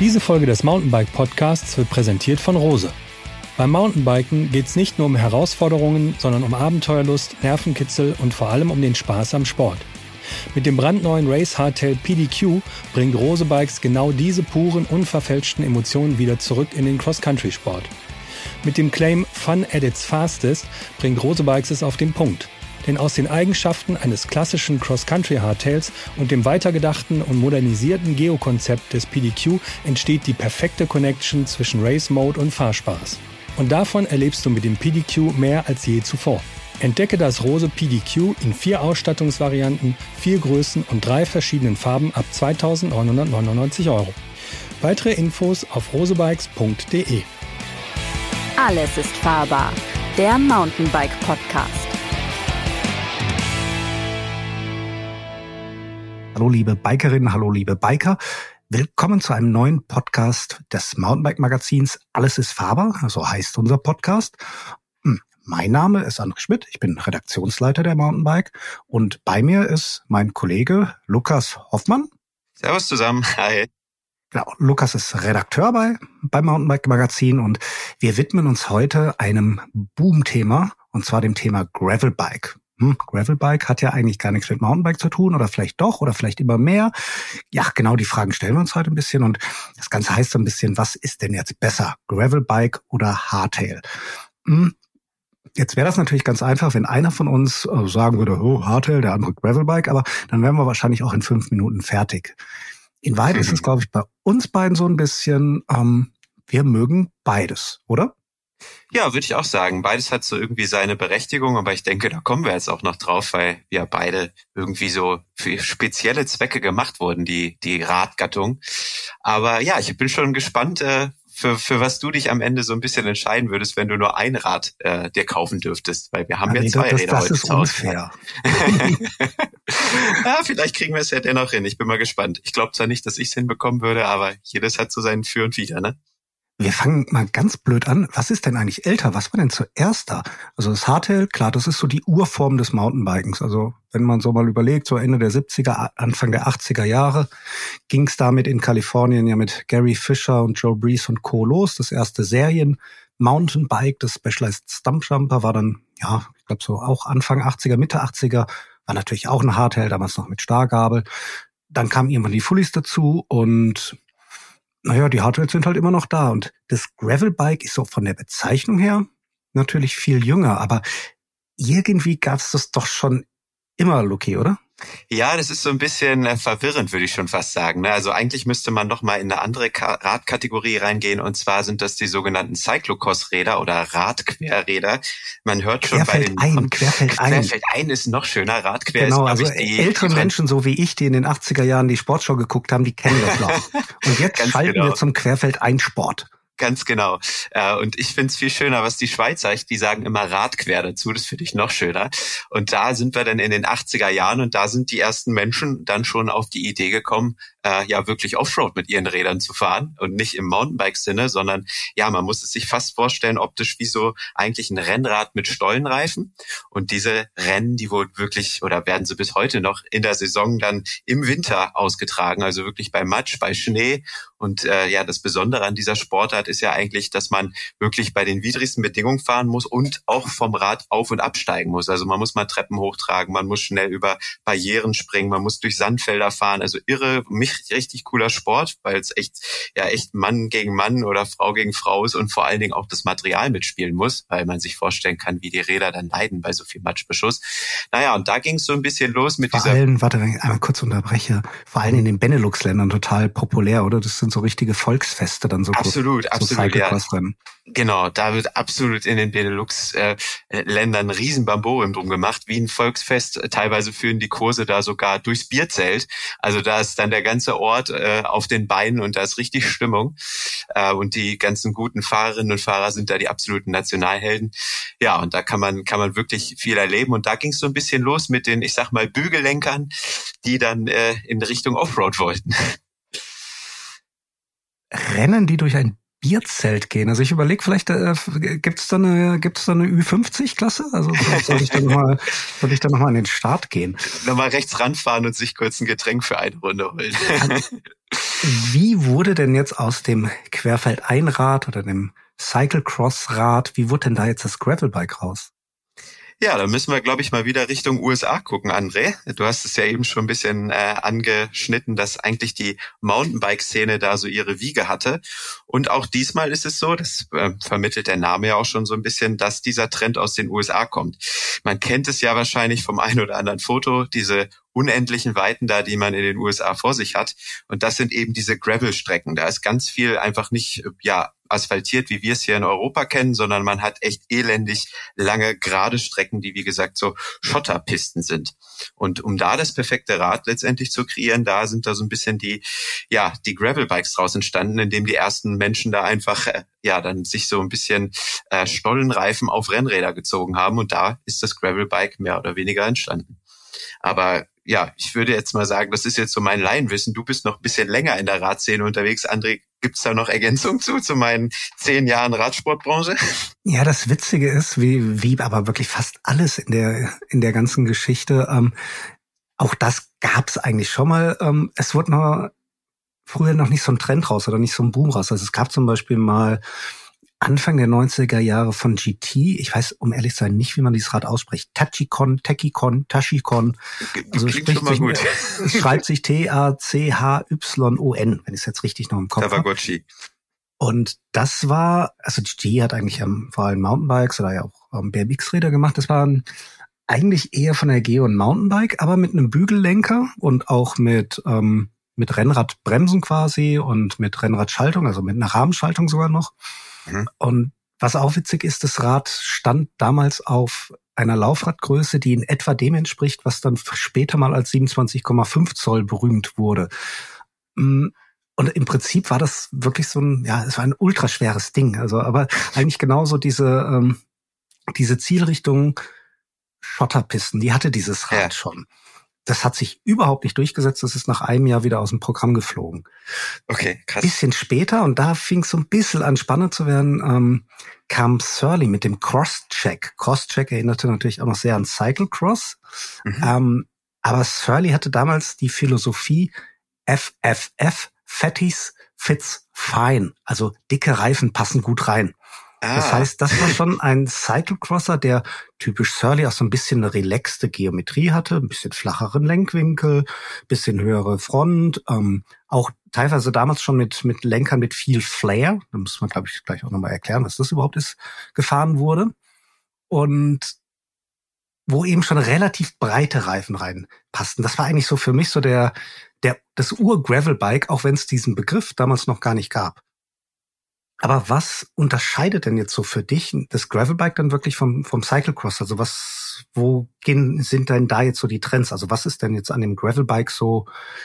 Diese Folge des Mountainbike Podcasts wird präsentiert von Rose. Beim Mountainbiken geht es nicht nur um Herausforderungen, sondern um Abenteuerlust, Nervenkitzel und vor allem um den Spaß am Sport. Mit dem brandneuen Race Hardtail PDQ bringt Rose Bikes genau diese puren, unverfälschten Emotionen wieder zurück in den Cross-Country-Sport. Mit dem Claim Fun at its fastest bringt Rose Bikes es auf den Punkt. Denn aus den Eigenschaften eines klassischen Cross-Country Hardtails und dem weitergedachten und modernisierten Geo-Konzept des PDQ entsteht die perfekte Connection zwischen Race Mode und Fahrspaß. Und davon erlebst du mit dem PDQ mehr als je zuvor. Entdecke das Rose PDQ in vier Ausstattungsvarianten, vier Größen und drei verschiedenen Farben ab 2.999 Euro. Weitere Infos auf rosebikes.de. Alles ist fahrbar. Der Mountainbike Podcast. Hallo liebe Bikerinnen, hallo liebe Biker. Willkommen zu einem neuen Podcast des Mountainbike Magazins Alles ist fahrbar, so heißt unser Podcast. Hm, mein Name ist André Schmidt, ich bin Redaktionsleiter der Mountainbike und bei mir ist mein Kollege Lukas Hoffmann. Servus zusammen, hi. Genau, Lukas ist Redakteur bei, beim Mountainbike Magazin und wir widmen uns heute einem Boom-Thema und zwar dem Thema Gravelbike. Hm, Gravelbike hat ja eigentlich gar nichts mit Mountainbike zu tun oder vielleicht doch oder vielleicht immer mehr. Ja, genau die Fragen stellen wir uns heute ein bisschen und das Ganze heißt so ein bisschen, was ist denn jetzt besser? Gravelbike oder Hardtail? Hm, Jetzt wäre das natürlich ganz einfach, wenn einer von uns äh, sagen würde, oh, Hardtail, der andere Gravelbike, aber dann wären wir wahrscheinlich auch in fünf Minuten fertig. In Wahrheit ist es, glaube ich, bei uns beiden so ein bisschen, ähm, wir mögen beides, oder? Ja, würde ich auch sagen. Beides hat so irgendwie seine Berechtigung, aber ich denke, da kommen wir jetzt auch noch drauf, weil wir beide irgendwie so für spezielle Zwecke gemacht wurden, die, die Radgattung. Aber ja, ich bin schon gespannt, äh, für, für was du dich am Ende so ein bisschen entscheiden würdest, wenn du nur ein Rad äh, dir kaufen dürftest, weil wir haben ja, ja zwei das, Räder das heute ist unfair. ja, vielleicht kriegen wir es ja dennoch hin. Ich bin mal gespannt. Ich glaube zwar nicht, dass ich es hinbekommen würde, aber jedes hat so seinen Für und Wider, ne? Wir fangen mal ganz blöd an. Was ist denn eigentlich älter? Was war denn zuerst da? Also das Hardtail, klar, das ist so die Urform des Mountainbikens. Also wenn man so mal überlegt, so Ende der 70er, Anfang der 80er Jahre, ging es damit in Kalifornien ja mit Gary Fisher und Joe Breeze und Co. los. Das erste Serien Mountainbike, das Specialized Stumpjumper war dann, ja, ich glaube so auch Anfang 80er, Mitte 80er, war natürlich auch ein Hardtail, damals noch mit Stargabel. Dann kamen irgendwann die Fullies dazu und naja, die Hardtails sind halt immer noch da. Und das Gravelbike ist so von der Bezeichnung her natürlich viel jünger, aber irgendwie gab's das doch schon immer, Luki, oder? Ja, das ist so ein bisschen äh, verwirrend, würde ich schon fast sagen. Ne? Also eigentlich müsste man noch mal in eine andere Radkategorie reingehen und zwar sind das die sogenannten Cyclocross-Räder oder Radquerräder. Man hört schon Querfeld bei den ein, Querfeld ein. Querfeld ein ist noch schöner. Radquer genau, ist, also ich, die ältere die Menschen so wie ich, die in den 80er Jahren die Sportshow geguckt haben, die kennen das noch. Und jetzt schalten genau. wir zum Querfeld ein Sport. Ganz genau. Äh, und ich finde es viel schöner, was die Schweizer, die sagen immer Radquer dazu, das finde ich noch schöner. Und da sind wir dann in den 80er Jahren und da sind die ersten Menschen dann schon auf die Idee gekommen, äh, ja wirklich Offroad mit ihren Rädern zu fahren und nicht im Mountainbike-Sinne, sondern ja, man muss es sich fast vorstellen, optisch wie so eigentlich ein Rennrad mit Stollenreifen. Und diese Rennen, die wurden wirklich oder werden sie bis heute noch in der Saison dann im Winter ausgetragen, also wirklich bei Matsch, bei Schnee. Und äh, ja, das Besondere an dieser Sportart ist ja eigentlich, dass man wirklich bei den widrigsten Bedingungen fahren muss und auch vom Rad auf und absteigen muss. Also man muss mal Treppen hochtragen, man muss schnell über Barrieren springen, man muss durch Sandfelder fahren. Also irre, mich richtig, richtig cooler Sport, weil es echt, ja, echt Mann gegen Mann oder Frau gegen Frau ist und vor allen Dingen auch das Material mitspielen muss, weil man sich vorstellen kann, wie die Räder dann leiden bei so viel Matschbeschuss. Naja, und da ging es so ein bisschen los mit vor dieser. Allen, warte, wenn ich einmal kurz unterbreche, vor allem in den Benelux-Ländern total populär, oder? Das sind so richtige Volksfeste dann so. Absolut, so absolut, ja. Genau, da wird absolut in den Benelux-Ländern äh, riesen Bamborium drum gemacht, wie ein Volksfest. Teilweise führen die Kurse da sogar durchs Bierzelt. Also da ist dann der ganze Ort äh, auf den Beinen und da ist richtig Stimmung. Äh, und die ganzen guten Fahrerinnen und Fahrer sind da die absoluten Nationalhelden. Ja, und da kann man, kann man wirklich viel erleben. Und da ging es so ein bisschen los mit den, ich sag mal, Bügellenkern, die dann äh, in Richtung Offroad wollten. Rennen die durch ein Bierzelt gehen. Also ich überlege, vielleicht äh, gibt es da eine, gibt es da eine Ü50-Klasse? Also soll ich da nochmal, soll ich da noch mal an den Start gehen? Nochmal rechts ranfahren und sich kurz ein Getränk für eine Runde holen. Wie wurde denn jetzt aus dem Querfeldeinrad oder dem Cyclecross-Rad, wie wurde denn da jetzt das Gravelbike raus? Ja, da müssen wir, glaube ich, mal wieder Richtung USA gucken, André. Du hast es ja eben schon ein bisschen äh, angeschnitten, dass eigentlich die Mountainbike-Szene da so ihre Wiege hatte. Und auch diesmal ist es so, das äh, vermittelt der Name ja auch schon so ein bisschen, dass dieser Trend aus den USA kommt. Man kennt es ja wahrscheinlich vom einen oder anderen Foto, diese unendlichen Weiten da, die man in den USA vor sich hat. Und das sind eben diese Gravel-Strecken. Da ist ganz viel einfach nicht, ja, asphaltiert, wie wir es hier in Europa kennen, sondern man hat echt elendig lange gerade Strecken, die wie gesagt so Schotterpisten sind. Und um da das perfekte Rad letztendlich zu kreieren, da sind da so ein bisschen die, ja, die Gravelbikes draus entstanden, indem die ersten Menschen da einfach, äh, ja, dann sich so ein bisschen äh, Stollenreifen auf Rennräder gezogen haben und da ist das Gravelbike mehr oder weniger entstanden. Aber ja, ich würde jetzt mal sagen, das ist jetzt so mein Laienwissen. Du bist noch ein bisschen länger in der Radszene unterwegs. André, gibt's da noch Ergänzung zu, zu meinen zehn Jahren Radsportbranche? Ja, das Witzige ist, wie, wie aber wirklich fast alles in der, in der ganzen Geschichte, ähm, auch das gab's eigentlich schon mal. Ähm, es wurde noch früher noch nicht so ein Trend raus oder nicht so ein Boom raus. Also es gab zum Beispiel mal Anfang der 90er Jahre von GT. Ich weiß, um ehrlich zu sein, nicht, wie man dieses Rad ausspricht. Tachikon, Techikon, Tachikon. Also spricht sich, gut. Es schreibt sich T-A-C-H-Y-O-N, wenn ich es jetzt richtig noch im Kopf habe. Tamagotchi. Und das war, also GT hat eigentlich ähm, vor allem Mountainbikes oder ja auch ähm, BMX-Räder gemacht. Das waren eigentlich eher von der Geo und Mountainbike, aber mit einem Bügellenker und auch mit ähm, mit Rennradbremsen quasi und mit Rennradschaltung, also mit einer Rahmenschaltung sogar noch. Mhm. Und was auch witzig ist, das Rad stand damals auf einer Laufradgröße, die in etwa dem entspricht, was dann später mal als 27,5 Zoll berühmt wurde. Mm, und im Prinzip war das wirklich so ein, ja, es war ein ultraschweres Ding. Also, aber eigentlich genauso diese, ähm, diese Zielrichtung Schotterpisten, die hatte dieses Rad ja. schon das hat sich überhaupt nicht durchgesetzt. Das ist nach einem Jahr wieder aus dem Programm geflogen. Okay, krass. Bisschen später, und da fing es so ein bisschen an spannend zu werden, ähm, kam Surly mit dem Cross-Check. Cross-Check erinnerte natürlich auch noch sehr an Cyclecross. Mhm. Ähm, aber Surly hatte damals die Philosophie FFF, Fatties fits fine. Also dicke Reifen passen gut rein. Ah. Das heißt, das war schon ein Cyclecrosser, der typisch Surly auch so ein bisschen eine relaxte Geometrie hatte, ein bisschen flacheren Lenkwinkel, bisschen höhere Front, ähm, auch teilweise damals schon mit, mit Lenkern mit viel Flair, da muss man, glaube ich, gleich auch nochmal erklären, was das überhaupt ist, gefahren wurde. Und wo eben schon relativ breite Reifen reinpassten. Das war eigentlich so für mich so der, der, das Ur-Gravel-Bike, auch wenn es diesen Begriff damals noch gar nicht gab. Aber was unterscheidet denn jetzt so für dich das Gravelbike dann wirklich vom, vom Cyclecross? Also was, wo gehen, sind denn da jetzt so die Trends? Also was ist denn jetzt an dem Gravelbike so,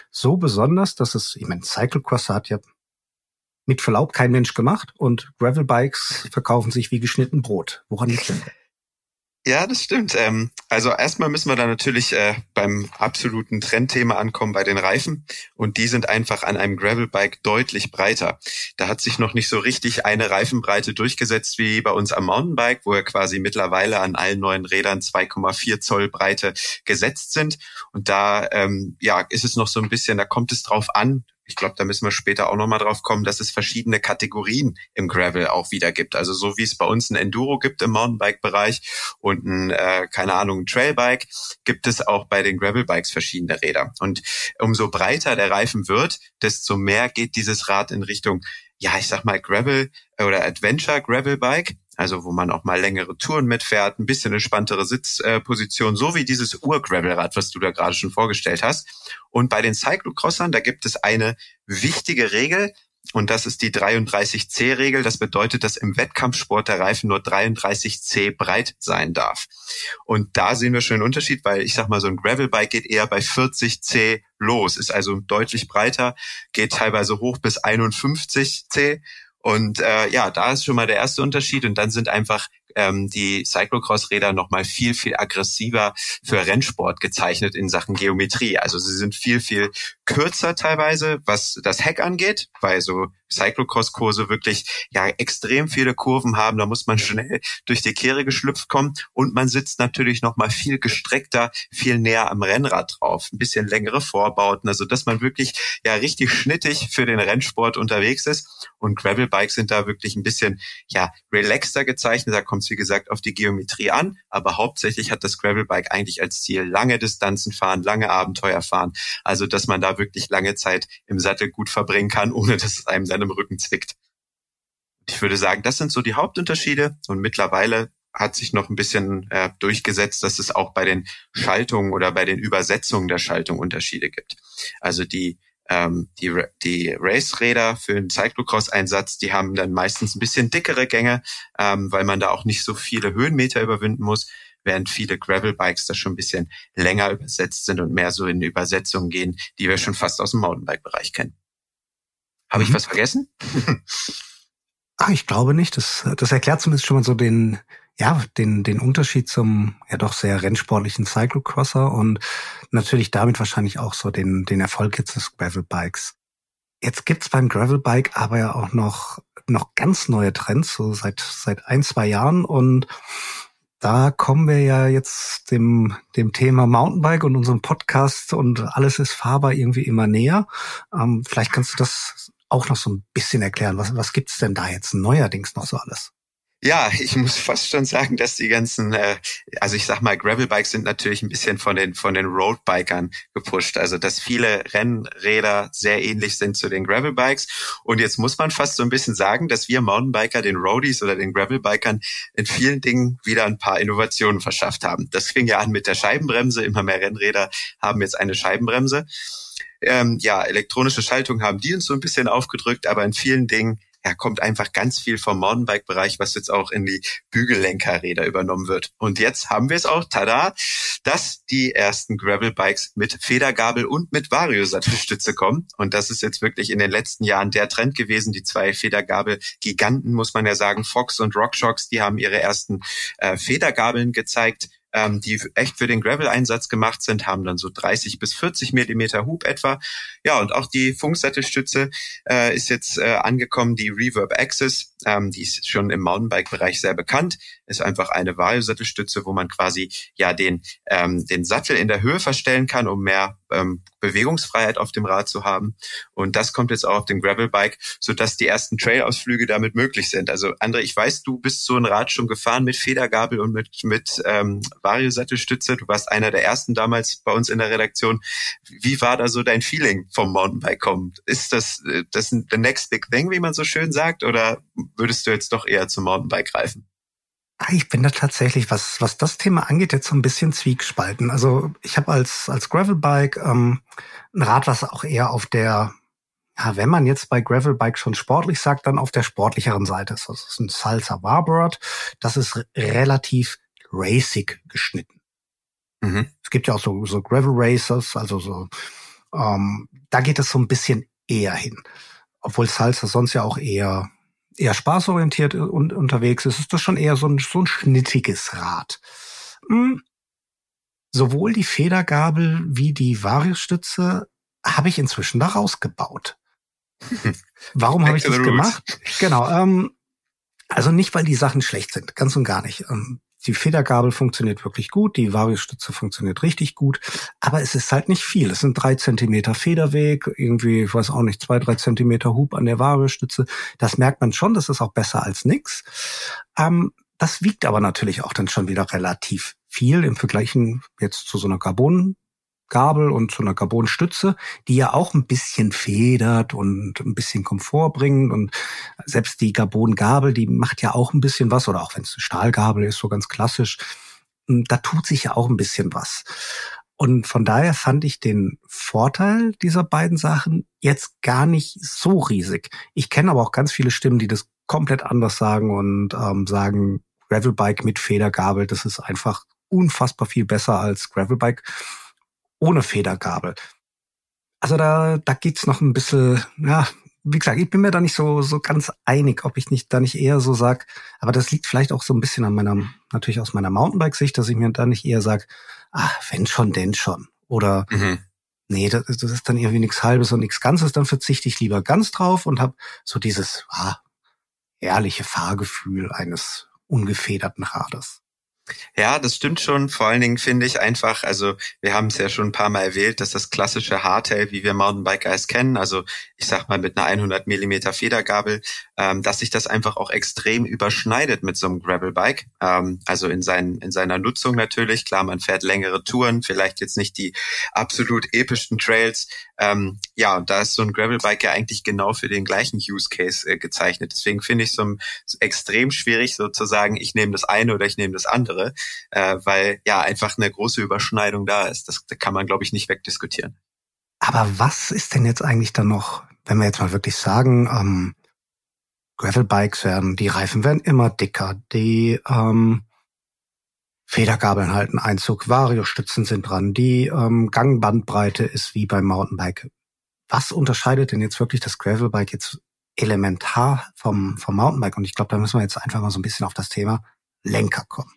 so besonders, dass es, ich meine, Cyclecross hat ja mit Verlaub kein Mensch gemacht und Gravelbikes verkaufen sich wie geschnitten Brot. Woran liegt denn? Ja, das stimmt. Ähm, also erstmal müssen wir da natürlich äh, beim absoluten Trendthema ankommen bei den Reifen. Und die sind einfach an einem Gravelbike deutlich breiter. Da hat sich noch nicht so richtig eine Reifenbreite durchgesetzt wie bei uns am Mountainbike, wo ja quasi mittlerweile an allen neuen Rädern 2,4 Zoll Breite gesetzt sind. Und da ähm, ja ist es noch so ein bisschen, da kommt es drauf an, ich glaube, da müssen wir später auch nochmal drauf kommen, dass es verschiedene Kategorien im Gravel auch wieder gibt. Also so wie es bei uns ein Enduro gibt im Mountainbike-Bereich und ein, äh, keine Ahnung, ein Trailbike, gibt es auch bei den Gravelbikes verschiedene Räder. Und umso breiter der Reifen wird, desto mehr geht dieses Rad in Richtung ja, ich sag mal Gravel oder Adventure Gravel Bike also wo man auch mal längere Touren mitfährt, ein bisschen entspanntere Sitzposition, so wie dieses Ur-Gravelrad, was du da gerade schon vorgestellt hast. Und bei den Cyclocrossern, da gibt es eine wichtige Regel, und das ist die 33C-Regel. Das bedeutet, dass im Wettkampfsport der Reifen nur 33C breit sein darf. Und da sehen wir schon einen Unterschied, weil ich sag mal, so ein Gravelbike geht eher bei 40C los, ist also deutlich breiter, geht teilweise hoch bis 51C und äh, ja, da ist schon mal der erste Unterschied. Und dann sind einfach ähm, die Cyclocross-Räder nochmal viel, viel aggressiver für Rennsport gezeichnet in Sachen Geometrie. Also sie sind viel, viel kürzer teilweise, was das Heck angeht, weil so Cyclocross-Kurse wirklich ja extrem viele Kurven haben. Da muss man schnell durch die Kehre geschlüpft kommen und man sitzt natürlich noch viel gestreckter, viel näher am Rennrad drauf, ein bisschen längere Vorbauten, also dass man wirklich ja richtig schnittig für den Rennsport unterwegs ist. Und Gravelbikes sind da wirklich ein bisschen ja relaxter gezeichnet. Da kommt es wie gesagt auf die Geometrie an, aber hauptsächlich hat das Gravelbike eigentlich als Ziel lange Distanzen fahren, lange Abenteuer fahren. Also dass man da wirklich lange Zeit im Sattel gut verbringen kann, ohne dass es einem dann Rücken zwickt. Ich würde sagen, das sind so die Hauptunterschiede und mittlerweile hat sich noch ein bisschen äh, durchgesetzt, dass es auch bei den Schaltungen oder bei den Übersetzungen der Schaltung Unterschiede gibt. Also die ähm, die, die Race-Räder für den Cyclocross-Einsatz, die haben dann meistens ein bisschen dickere Gänge, ähm, weil man da auch nicht so viele Höhenmeter überwinden muss während viele Gravel-Bikes da schon ein bisschen länger übersetzt sind und mehr so in Übersetzungen gehen, die wir schon fast aus dem Mountainbike-Bereich kennen. Habe ich mhm. was vergessen? Ach, ich glaube nicht. Das, das erklärt zumindest schon mal so den, ja, den, den Unterschied zum ja doch sehr rennsportlichen Cyclocrosser und natürlich damit wahrscheinlich auch so den, den Erfolg jetzt des Gravel-Bikes. Jetzt gibt's beim Gravelbike aber ja auch noch, noch ganz neue Trends, so seit, seit ein, zwei Jahren und da kommen wir ja jetzt dem, dem Thema Mountainbike und unserem Podcast und alles ist fahrbar irgendwie immer näher. Ähm, vielleicht kannst du das auch noch so ein bisschen erklären. Was, was gibt's denn da jetzt neuerdings noch so alles? Ja, ich muss fast schon sagen, dass die ganzen, äh, also ich sag mal, Gravelbikes sind natürlich ein bisschen von den von den Roadbikern gepusht. Also dass viele Rennräder sehr ähnlich sind zu den Gravelbikes. Und jetzt muss man fast so ein bisschen sagen, dass wir Mountainbiker den Roadies oder den Gravelbikern in vielen Dingen wieder ein paar Innovationen verschafft haben. Das fing ja an mit der Scheibenbremse. Immer mehr Rennräder haben jetzt eine Scheibenbremse. Ähm, ja, elektronische Schaltung haben die uns so ein bisschen aufgedrückt, aber in vielen Dingen ja, kommt einfach ganz viel vom Mountainbike-Bereich, was jetzt auch in die Bügellenkerräder übernommen wird. Und jetzt haben wir es auch, tada, dass die ersten Gravel-Bikes mit Federgabel und mit Vario-Sattelstütze kommen. Und das ist jetzt wirklich in den letzten Jahren der Trend gewesen. Die zwei Federgabel-Giganten, muss man ja sagen, Fox und RockShox, die haben ihre ersten äh, Federgabeln gezeigt ähm, die echt für den Gravel-Einsatz gemacht sind, haben dann so 30 bis 40 Millimeter Hub etwa. Ja, und auch die Funksattelstütze äh, ist jetzt äh, angekommen, die Reverb Axis, ähm, die ist schon im Mountainbike-Bereich sehr bekannt, ist einfach eine Vario-Sattelstütze, wo man quasi ja den, ähm, den Sattel in der Höhe verstellen kann, um mehr ähm, Bewegungsfreiheit auf dem Rad zu haben. Und das kommt jetzt auch auf dem Gravelbike, sodass die ersten Trail-Ausflüge damit möglich sind. Also André, ich weiß, du bist so ein Rad schon gefahren mit Federgabel und mit, mit ähm, Vario-Sattelstütze. Du warst einer der ersten damals bei uns in der Redaktion. Wie war da so dein Feeling vom Mountainbike kommen? Ist das äh, das the next big thing, wie man so schön sagt, oder würdest du jetzt doch eher zum Mountainbike greifen? Ah, ich bin da tatsächlich, was, was das Thema angeht, jetzt so ein bisschen zwiegespalten. Also ich habe als, als Gravelbike ähm, ein Rad, was auch eher auf der, ja, wenn man jetzt bei Gravelbike schon sportlich sagt, dann auf der sportlicheren Seite ist. Das ist ein Salsa Warbird. Das ist relativ racing geschnitten. Mhm. Es gibt ja auch so, so Gravel Racers, also so, ähm, da geht es so ein bisschen eher hin. Obwohl Salsa sonst ja auch eher eher spaßorientiert und unterwegs ist, ist das schon eher so ein, so ein schnittiges Rad. Hm. Sowohl die Federgabel wie die Variusstütze habe ich inzwischen da rausgebaut. Warum habe ich das gemacht? Genau. Ähm, also nicht, weil die Sachen schlecht sind, ganz und gar nicht. Ähm, die Federgabel funktioniert wirklich gut, die Variostütze funktioniert richtig gut, aber es ist halt nicht viel. Es sind drei Zentimeter Federweg, irgendwie, ich weiß auch nicht, zwei, drei Zentimeter Hub an der Variostütze. Das merkt man schon, das ist auch besser als nix. Ähm, das wiegt aber natürlich auch dann schon wieder relativ viel im Vergleichen jetzt zu so einer Carbon Gabel und so einer Carbonstütze, die ja auch ein bisschen federt und ein bisschen Komfort bringt. Und selbst die Carbon-Gabel, die macht ja auch ein bisschen was, oder auch wenn es eine Stahlgabel ist, so ganz klassisch, hm, da tut sich ja auch ein bisschen was. Und von daher fand ich den Vorteil dieser beiden Sachen jetzt gar nicht so riesig. Ich kenne aber auch ganz viele Stimmen, die das komplett anders sagen und ähm, sagen, Gravelbike mit Federgabel, das ist einfach unfassbar viel besser als Gravelbike ohne Federgabel. Also da, da geht's noch ein bisschen, ja, wie gesagt, ich bin mir da nicht so, so ganz einig, ob ich nicht da nicht eher so sag, aber das liegt vielleicht auch so ein bisschen an meiner, natürlich aus meiner Mountainbike-Sicht, dass ich mir da nicht eher sag, ah, wenn schon, denn schon. Oder mhm. nee, das, das ist dann irgendwie nichts Halbes und nichts Ganzes, dann verzichte ich lieber ganz drauf und habe so dieses ah, ehrliche Fahrgefühl eines ungefederten Rades. Ja, das stimmt schon. Vor allen Dingen finde ich einfach, also wir haben es ja schon ein paar Mal erwähnt, dass das klassische Hardtail, wie wir Mountainbikers kennen, also ich sag mal mit einer 100 Millimeter Federgabel, ähm, dass sich das einfach auch extrem überschneidet mit so einem Gravelbike. Ähm, also in, seinen, in seiner Nutzung natürlich. Klar, man fährt längere Touren, vielleicht jetzt nicht die absolut epischsten Trails. Ähm, ja, und da ist so ein Gravelbike ja eigentlich genau für den gleichen Use Case äh, gezeichnet. Deswegen finde ich es so, extrem schwierig sozusagen, ich nehme das eine oder ich nehme das andere andere, äh, weil ja einfach eine große Überschneidung da ist. Das, das kann man, glaube ich, nicht wegdiskutieren. Aber was ist denn jetzt eigentlich dann noch, wenn wir jetzt mal wirklich sagen, ähm, Gravelbikes werden, die Reifen werden immer dicker, die ähm, Federgabeln halten Einzug, Variostützen sind dran, die ähm, Gangbandbreite ist wie beim Mountainbike. Was unterscheidet denn jetzt wirklich das Gravelbike jetzt elementar vom, vom Mountainbike? Und ich glaube, da müssen wir jetzt einfach mal so ein bisschen auf das Thema Lenker kommen.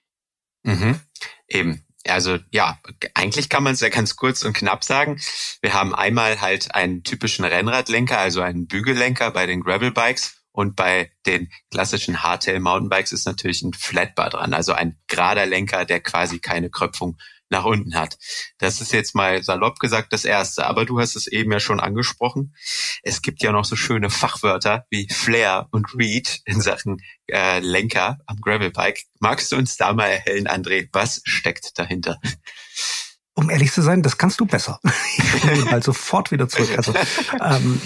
Mhm. Eben. Also ja, eigentlich kann man es ja ganz kurz und knapp sagen. Wir haben einmal halt einen typischen Rennradlenker, also einen Bügellenker bei den Gravelbikes. Und bei den klassischen Hardtail Mountainbikes ist natürlich ein Flatbar dran, also ein gerader Lenker, der quasi keine Kröpfung nach unten hat. Das ist jetzt mal salopp gesagt das Erste. Aber du hast es eben ja schon angesprochen. Es gibt ja noch so schöne Fachwörter wie Flair und Reach in Sachen äh, Lenker am Gravelbike. Magst du uns da mal erhellen, André, was steckt dahinter? Um ehrlich zu sein, das kannst du besser. ich will mal sofort wieder zurück. Also ähm,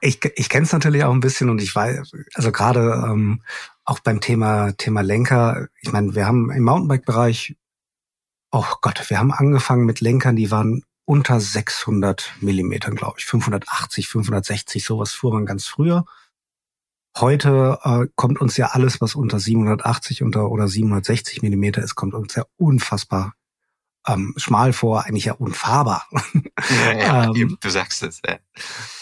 ich, ich kenne es natürlich auch ein bisschen und ich weiß, also gerade ähm, auch beim Thema Thema Lenker, ich meine, wir haben im Mountainbike-Bereich oh Gott, wir haben angefangen mit Lenkern, die waren unter 600 Millimetern, glaube ich. 580, 560, sowas fuhr man ganz früher. Heute äh, kommt uns ja alles, was unter 780 unter, oder 760 Millimeter ist, kommt uns ja unfassbar ähm, schmal vor, eigentlich ja unfahrbar. Ja, ja, ähm, du sagst es. Ja.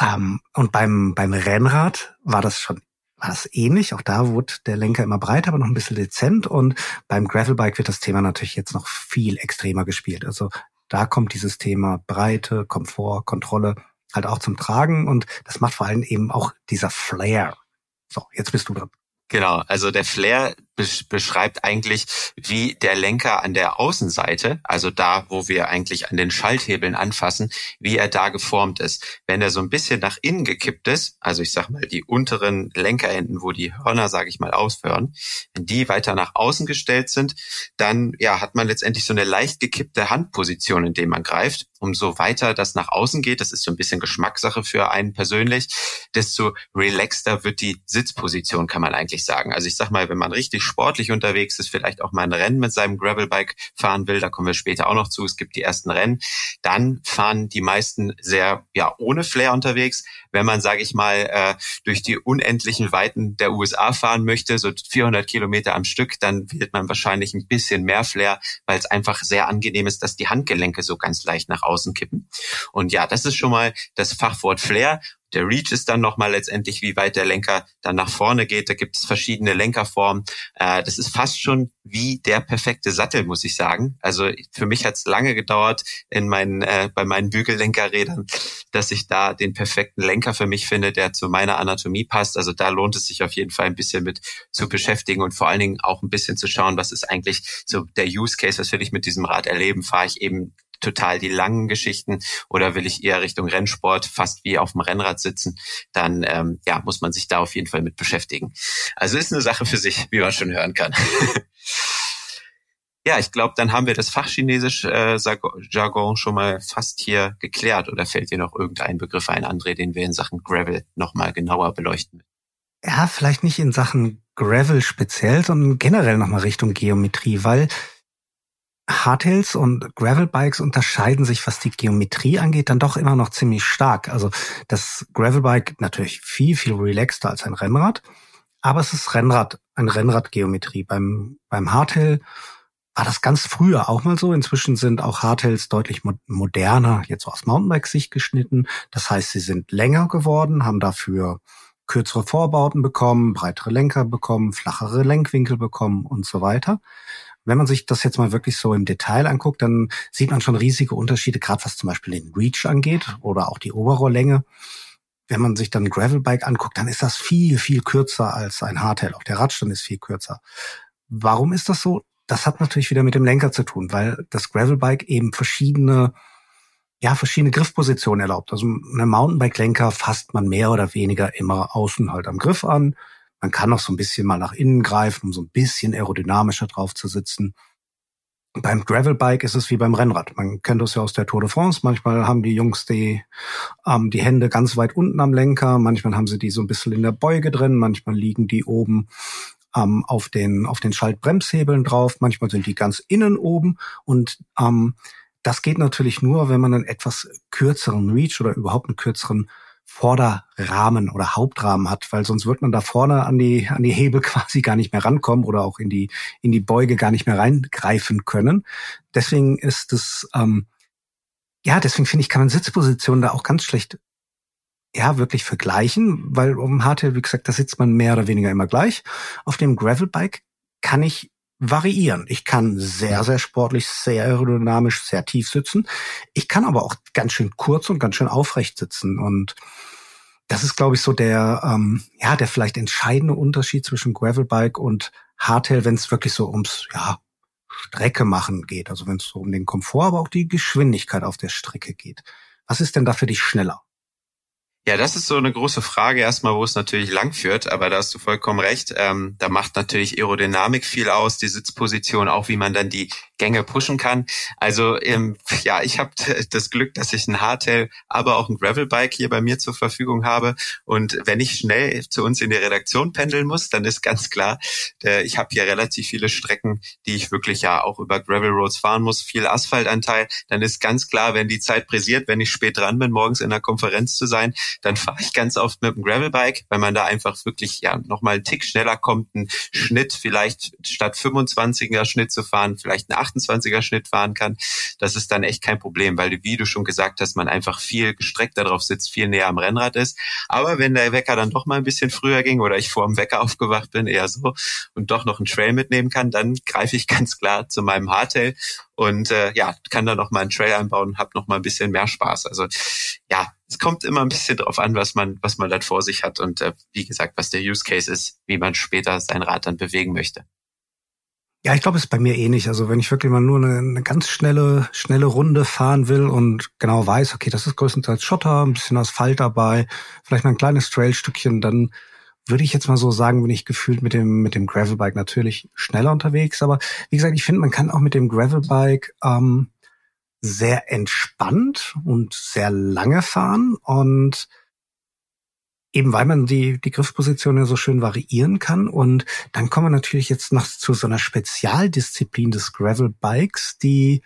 Ähm, und beim, beim Rennrad war das schon war das ähnlich. Auch da wurde der Lenker immer breiter, aber noch ein bisschen dezent. Und beim Gravelbike wird das Thema natürlich jetzt noch viel extremer gespielt. Also da kommt dieses Thema Breite, Komfort, Kontrolle halt auch zum Tragen. Und das macht vor allem eben auch dieser Flair. So, jetzt bist du dran. Genau, also der Flair beschreibt eigentlich, wie der Lenker an der Außenseite, also da, wo wir eigentlich an den Schalthebeln anfassen, wie er da geformt ist. Wenn er so ein bisschen nach innen gekippt ist, also ich sag mal die unteren Lenkerenden, wo die Hörner, sage ich mal, aufhören, wenn die weiter nach außen gestellt sind, dann ja hat man letztendlich so eine leicht gekippte Handposition, in dem man greift. Umso weiter das nach außen geht, das ist so ein bisschen Geschmackssache für einen persönlich, desto relaxter wird die Sitzposition, kann man eigentlich sagen. Also ich sag mal, wenn man richtig sportlich unterwegs ist, vielleicht auch mal ein Rennen mit seinem Gravelbike fahren will, da kommen wir später auch noch zu, es gibt die ersten Rennen, dann fahren die meisten sehr ja ohne Flair unterwegs. Wenn man, sage ich mal, äh, durch die unendlichen Weiten der USA fahren möchte, so 400 Kilometer am Stück, dann wird man wahrscheinlich ein bisschen mehr Flair, weil es einfach sehr angenehm ist, dass die Handgelenke so ganz leicht nach außen kippen. Und ja, das ist schon mal das Fachwort Flair. Der Reach ist dann nochmal letztendlich, wie weit der Lenker dann nach vorne geht. Da gibt es verschiedene Lenkerformen. Äh, das ist fast schon wie der perfekte Sattel, muss ich sagen. Also für mich hat es lange gedauert in meinen, äh, bei meinen Bügellenkerrädern, dass ich da den perfekten Lenker für mich finde, der zu meiner Anatomie passt. Also da lohnt es sich auf jeden Fall ein bisschen mit zu beschäftigen und vor allen Dingen auch ein bisschen zu schauen, was ist eigentlich so der Use Case, was will ich mit diesem Rad erleben? Fahre ich eben total die langen Geschichten oder will ich eher Richtung Rennsport, fast wie auf dem Rennrad sitzen, dann ähm, ja, muss man sich da auf jeden Fall mit beschäftigen. Also ist eine Sache für sich, wie man schon hören kann. ja, ich glaube, dann haben wir das Fachchinesisch äh, schon mal fast hier geklärt. Oder fällt dir noch irgendein Begriff ein, André, den wir in Sachen Gravel nochmal genauer beleuchten? Ja, vielleicht nicht in Sachen Gravel speziell, sondern generell nochmal Richtung Geometrie, weil Hardtails und Gravelbikes unterscheiden sich, was die Geometrie angeht, dann doch immer noch ziemlich stark. Also das Gravelbike natürlich viel, viel relaxter als ein Rennrad, aber es ist Rennrad, ein Rennradgeometrie. Beim, beim Hardtail war das ganz früher auch mal so. Inzwischen sind auch Hardtails deutlich moderner, jetzt so aus Mountainbike-Sicht geschnitten. Das heißt, sie sind länger geworden, haben dafür kürzere Vorbauten bekommen, breitere Lenker bekommen, flachere Lenkwinkel bekommen und so weiter. Wenn man sich das jetzt mal wirklich so im Detail anguckt, dann sieht man schon riesige Unterschiede, gerade was zum Beispiel den Reach angeht oder auch die Oberrohrlänge. Wenn man sich dann ein Gravelbike anguckt, dann ist das viel, viel kürzer als ein Hardtail. Auch der Radstand ist viel kürzer. Warum ist das so? Das hat natürlich wieder mit dem Lenker zu tun, weil das Gravelbike eben verschiedene ja, verschiedene Griffpositionen erlaubt. Also eine Mountainbike-Lenker fasst man mehr oder weniger immer außen halt am Griff an. Man kann auch so ein bisschen mal nach innen greifen, um so ein bisschen aerodynamischer drauf zu sitzen. Beim Gravelbike ist es wie beim Rennrad. Man kennt das ja aus der Tour de France. Manchmal haben die Jungs die, ähm, die Hände ganz weit unten am Lenker. Manchmal haben sie die so ein bisschen in der Beuge drin. Manchmal liegen die oben ähm, auf den, auf den Schaltbremshebeln drauf. Manchmal sind die ganz innen oben. Und ähm, das geht natürlich nur, wenn man einen etwas kürzeren Reach oder überhaupt einen kürzeren Vorderrahmen oder Hauptrahmen hat, weil sonst wird man da vorne an die, an die Hebel quasi gar nicht mehr rankommen oder auch in die, in die Beuge gar nicht mehr reingreifen können. Deswegen ist es, ähm, ja, deswegen finde ich, kann man Sitzpositionen da auch ganz schlecht ja, wirklich vergleichen, weil um Hardtail, wie gesagt, da sitzt man mehr oder weniger immer gleich. Auf dem Gravelbike kann ich variieren. Ich kann sehr, sehr sportlich, sehr aerodynamisch, sehr tief sitzen. Ich kann aber auch ganz schön kurz und ganz schön aufrecht sitzen. Und das ist, glaube ich, so der, ähm, ja, der vielleicht entscheidende Unterschied zwischen Gravelbike und Hardtail, wenn es wirklich so ums, ja, Strecke machen geht. Also wenn es so um den Komfort, aber auch die Geschwindigkeit auf der Strecke geht. Was ist denn da für dich schneller? Ja, das ist so eine große Frage erstmal, wo es natürlich lang führt, aber da hast du vollkommen recht. Ähm, da macht natürlich Aerodynamik viel aus, die Sitzposition, auch wie man dann die Gänge pushen kann. Also ähm, ja, ich habe das Glück, dass ich ein Hardtail, aber auch ein Gravelbike hier bei mir zur Verfügung habe. Und wenn ich schnell zu uns in die Redaktion pendeln muss, dann ist ganz klar, äh, ich habe hier relativ viele Strecken, die ich wirklich ja auch über Gravel Roads fahren muss, viel Asphaltanteil. Dann ist ganz klar, wenn die Zeit pressiert, wenn ich spät dran bin, morgens in der Konferenz zu sein, dann fahre ich ganz oft mit dem Gravelbike, weil man da einfach wirklich ja nochmal einen Tick schneller kommt, einen Schnitt vielleicht statt 25er Schnitt zu fahren, vielleicht einen 28er Schnitt fahren kann. Das ist dann echt kein Problem, weil wie du schon gesagt hast, man einfach viel gestreckter drauf sitzt, viel näher am Rennrad ist. Aber wenn der Wecker dann doch mal ein bisschen früher ging oder ich vor dem Wecker aufgewacht bin, eher so, und doch noch einen Trail mitnehmen kann, dann greife ich ganz klar zu meinem Hardtail und äh, ja, kann da noch mal einen Trail einbauen habe noch mal ein bisschen mehr Spaß. Also ja, es kommt immer ein bisschen drauf an, was man, was man dann vor sich hat und äh, wie gesagt, was der Use Case ist, wie man später sein Rad dann bewegen möchte. Ja, ich glaube, es ist bei mir ähnlich. Also wenn ich wirklich mal nur eine, eine, ganz schnelle, schnelle Runde fahren will und genau weiß, okay, das ist größtenteils Schotter, ein bisschen Asphalt dabei, vielleicht mal ein kleines Trailstückchen, dann würde ich jetzt mal so sagen, bin ich gefühlt mit dem, mit dem Gravelbike natürlich schneller unterwegs. Aber wie gesagt, ich finde, man kann auch mit dem Gravelbike ähm, sehr entspannt und sehr lange fahren und eben weil man die, die Griffposition ja so schön variieren kann. Und dann kommen wir natürlich jetzt noch zu so einer Spezialdisziplin des Gravelbikes, die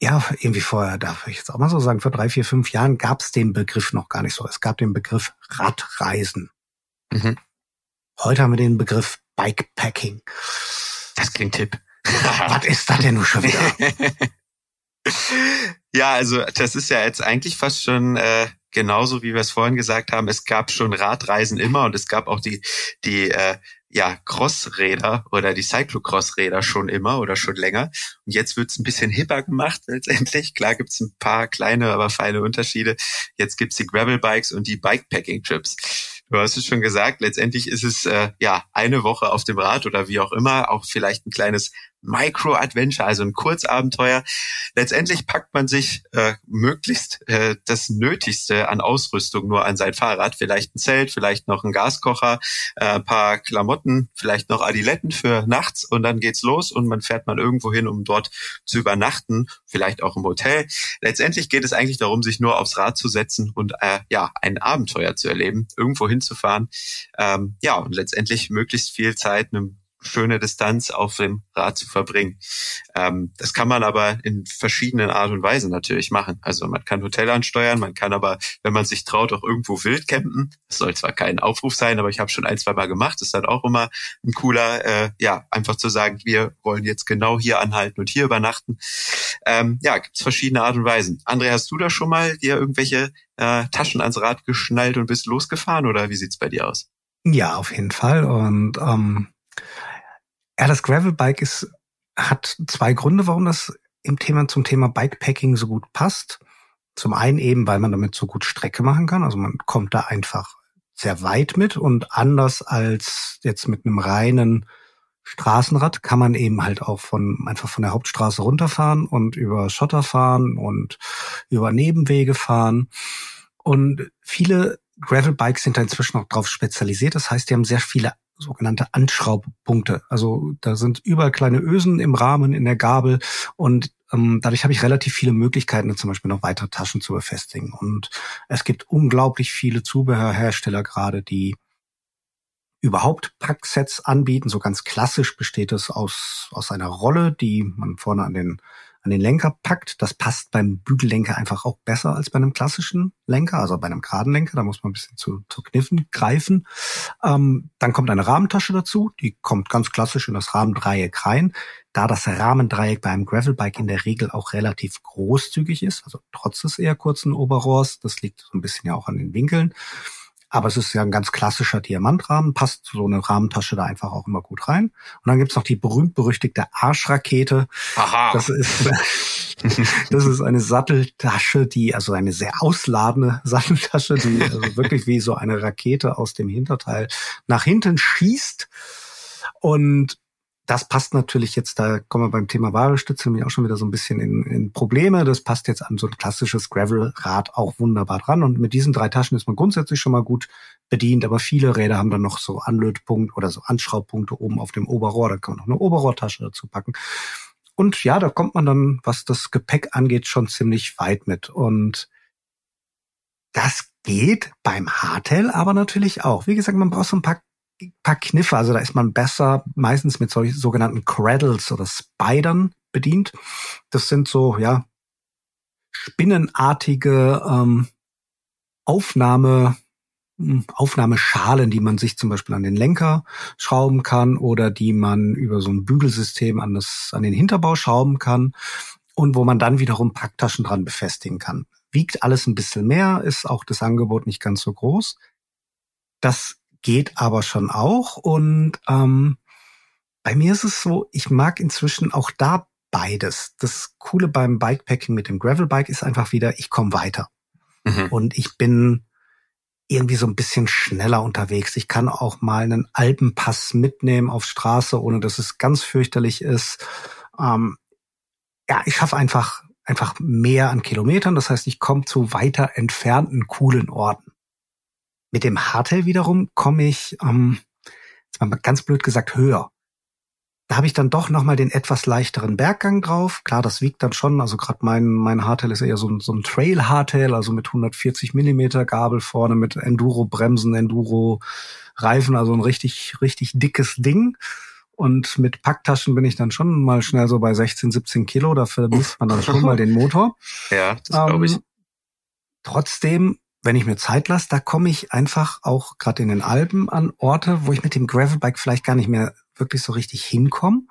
ja, irgendwie vorher, darf ich jetzt auch mal so sagen, vor drei, vier, fünf Jahren gab es den Begriff noch gar nicht so. Es gab den Begriff Radreisen. Mhm. Heute haben wir den Begriff Bikepacking. Das klingt tipp. Was ist das denn nun schon wieder? ja, also das ist ja jetzt eigentlich fast schon äh, genauso, wie wir es vorhin gesagt haben. Es gab schon Radreisen immer und es gab auch die die äh, ja Crossräder oder die Cyclocross-Räder schon immer oder schon länger. Und jetzt wird's ein bisschen hipper gemacht letztendlich. Klar gibt's ein paar kleine, aber feine Unterschiede. Jetzt gibt's die Gravel-Bikes und die Bikepacking-Trips. Du hast es schon gesagt, letztendlich ist es äh, ja eine Woche auf dem Rad oder wie auch immer, auch vielleicht ein kleines Micro-Adventure, also ein Kurzabenteuer. Letztendlich packt man sich äh, möglichst äh, das Nötigste an Ausrüstung nur an sein Fahrrad. Vielleicht ein Zelt, vielleicht noch ein Gaskocher, äh, ein paar Klamotten, vielleicht noch Adiletten für nachts und dann geht's los und man fährt mal irgendwo hin, um dort zu übernachten, vielleicht auch im Hotel. Letztendlich geht es eigentlich darum, sich nur aufs Rad zu setzen und äh, ja ein Abenteuer zu erleben, irgendwo hinzufahren. Ähm, ja und letztendlich möglichst viel Zeit einem schöne Distanz auf dem Rad zu verbringen. Ähm, das kann man aber in verschiedenen Art und Weisen natürlich machen. Also man kann Hotel ansteuern, man kann aber, wenn man sich traut, auch irgendwo wild campen. Das soll zwar kein Aufruf sein, aber ich habe schon ein, zwei Mal gemacht. Das ist dann auch immer ein cooler, äh, ja, einfach zu sagen, wir wollen jetzt genau hier anhalten und hier übernachten. Ähm, ja, gibt es verschiedene Art und Weisen. André, hast du da schon mal dir irgendwelche äh, Taschen ans Rad geschnallt und bist losgefahren oder wie sieht's bei dir aus? Ja, auf jeden Fall. Und ähm, ja, das Gravelbike ist, hat zwei Gründe, warum das im Thema zum Thema Bikepacking so gut passt. Zum einen eben, weil man damit so gut Strecke machen kann. Also man kommt da einfach sehr weit mit und anders als jetzt mit einem reinen Straßenrad kann man eben halt auch von einfach von der Hauptstraße runterfahren und über Schotter fahren und über Nebenwege fahren. Und viele Gravelbikes sind da inzwischen auch drauf spezialisiert. Das heißt, die haben sehr viele sogenannte Anschraubpunkte. Also da sind überall kleine Ösen im Rahmen, in der Gabel und ähm, dadurch habe ich relativ viele Möglichkeiten, zum Beispiel noch weitere Taschen zu befestigen. Und es gibt unglaublich viele Zubehörhersteller gerade, die überhaupt Packsets anbieten. So ganz klassisch besteht es aus, aus einer Rolle, die man vorne an den an den Lenker packt. Das passt beim Bügellenker einfach auch besser als bei einem klassischen Lenker, also bei einem geraden Lenker. Da muss man ein bisschen zu, zu kniffen greifen. Ähm, dann kommt eine Rahmentasche dazu. Die kommt ganz klassisch in das Rahmendreieck rein. Da das Rahmendreieck beim Gravelbike in der Regel auch relativ großzügig ist, also trotz des eher kurzen Oberrohrs, das liegt so ein bisschen ja auch an den Winkeln, aber es ist ja ein ganz klassischer Diamantrahmen, passt so eine Rahmentasche da einfach auch immer gut rein. Und dann gibt's noch die berühmt-berüchtigte Arschrakete. Aha. Das ist, das ist eine Satteltasche, die, also eine sehr ausladende Satteltasche, die also wirklich wie so eine Rakete aus dem Hinterteil nach hinten schießt. Und das passt natürlich jetzt, da kommen wir beim Thema Wahlstütze nämlich auch schon wieder so ein bisschen in, in Probleme. Das passt jetzt an so ein klassisches Gravel-Rad auch wunderbar dran. Und mit diesen drei Taschen ist man grundsätzlich schon mal gut bedient. Aber viele Räder haben dann noch so Anlötpunkte oder so Anschraubpunkte oben auf dem Oberrohr. Da kann man noch eine Oberrohrtasche dazu packen. Und ja, da kommt man dann, was das Gepäck angeht, schon ziemlich weit mit. Und das geht beim Hardtail aber natürlich auch. Wie gesagt, man braucht so ein paar paar Kniffe. Also da ist man besser meistens mit solchen sogenannten Cradles oder Spidern bedient. Das sind so, ja, spinnenartige ähm, Aufnahme, hm, Aufnahmeschalen, die man sich zum Beispiel an den Lenker schrauben kann oder die man über so ein Bügelsystem an, das, an den Hinterbau schrauben kann und wo man dann wiederum Packtaschen dran befestigen kann. Wiegt alles ein bisschen mehr, ist auch das Angebot nicht ganz so groß. Das geht aber schon auch. Und ähm, bei mir ist es so, ich mag inzwischen auch da beides. Das Coole beim Bikepacking mit dem Gravelbike ist einfach wieder, ich komme weiter. Mhm. Und ich bin irgendwie so ein bisschen schneller unterwegs. Ich kann auch mal einen Alpenpass mitnehmen auf Straße, ohne dass es ganz fürchterlich ist. Ähm, ja, ich schaffe einfach einfach mehr an Kilometern. Das heißt, ich komme zu weiter entfernten coolen Orten. Mit dem Hardtail wiederum komme ich, ähm, jetzt mal ganz blöd gesagt, höher. Da habe ich dann doch nochmal den etwas leichteren Berggang drauf. Klar, das wiegt dann schon. Also gerade mein, mein Hardtail ist eher so ein, so ein Trail-Hardtail, also mit 140 Millimeter Gabel vorne, mit Enduro-Bremsen, Enduro-Reifen, also ein richtig, richtig dickes Ding. Und mit Packtaschen bin ich dann schon mal schnell so bei 16, 17 Kilo. Dafür misst man dann schon mal den Motor. Ja, das glaube ich. Ähm, trotzdem wenn ich mir Zeit lasse, da komme ich einfach auch gerade in den Alpen an Orte, wo ich mit dem Gravelbike vielleicht gar nicht mehr wirklich so richtig hinkomme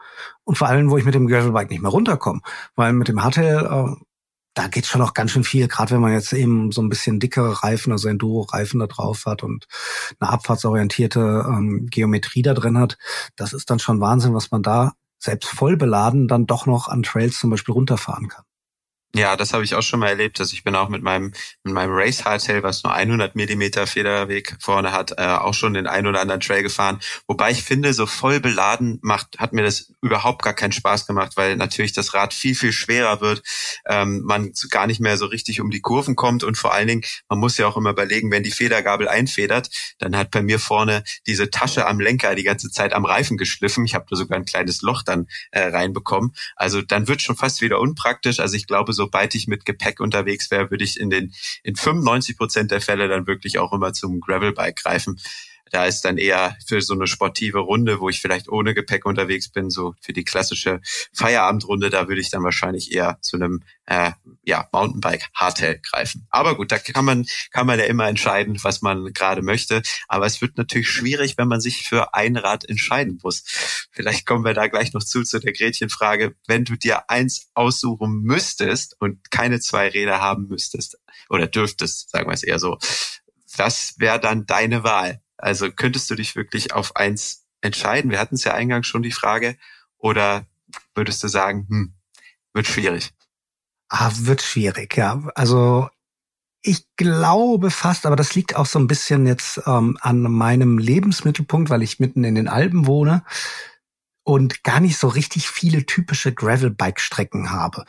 und vor allem, wo ich mit dem Gravelbike nicht mehr runterkomme, weil mit dem Hardtail äh, da geht schon noch ganz schön viel, gerade wenn man jetzt eben so ein bisschen dickere Reifen, also Enduro-Reifen da drauf hat und eine abfahrtsorientierte ähm, Geometrie da drin hat. Das ist dann schon Wahnsinn, was man da selbst voll beladen dann doch noch an Trails zum Beispiel runterfahren kann. Ja, das habe ich auch schon mal erlebt. Also ich bin auch mit meinem mit meinem Race Hardtail, was nur 100 Millimeter Federweg vorne hat, äh, auch schon den ein oder anderen Trail gefahren. Wobei ich finde, so voll beladen macht hat mir das überhaupt gar keinen Spaß gemacht, weil natürlich das Rad viel viel schwerer wird, ähm, man gar nicht mehr so richtig um die Kurven kommt und vor allen Dingen man muss ja auch immer überlegen, wenn die Federgabel einfedert, dann hat bei mir vorne diese Tasche am Lenker die ganze Zeit am Reifen geschliffen. Ich habe da sogar ein kleines Loch dann äh, reinbekommen. Also dann wird schon fast wieder unpraktisch. Also ich glaube so sobald ich mit Gepäck unterwegs wäre, würde ich in den in 95 Prozent der Fälle dann wirklich auch immer zum Gravelbike greifen. Da ist dann eher für so eine sportive Runde, wo ich vielleicht ohne Gepäck unterwegs bin, so für die klassische Feierabendrunde, da würde ich dann wahrscheinlich eher zu einem äh, ja, Mountainbike Hardtail greifen. Aber gut, da kann man kann man ja immer entscheiden, was man gerade möchte. Aber es wird natürlich schwierig, wenn man sich für ein Rad entscheiden muss. Vielleicht kommen wir da gleich noch zu zu der Gretchenfrage. Wenn du dir eins aussuchen müsstest und keine zwei Räder haben müsstest oder dürftest, sagen wir es eher so, was wäre dann deine Wahl? Also könntest du dich wirklich auf eins entscheiden? Wir hatten es ja eingangs schon die Frage. Oder würdest du sagen, hm, wird schwierig? Ah, wird schwierig, ja. Also ich glaube fast, aber das liegt auch so ein bisschen jetzt ähm, an meinem Lebensmittelpunkt, weil ich mitten in den Alpen wohne und gar nicht so richtig viele typische Gravelbike-Strecken habe.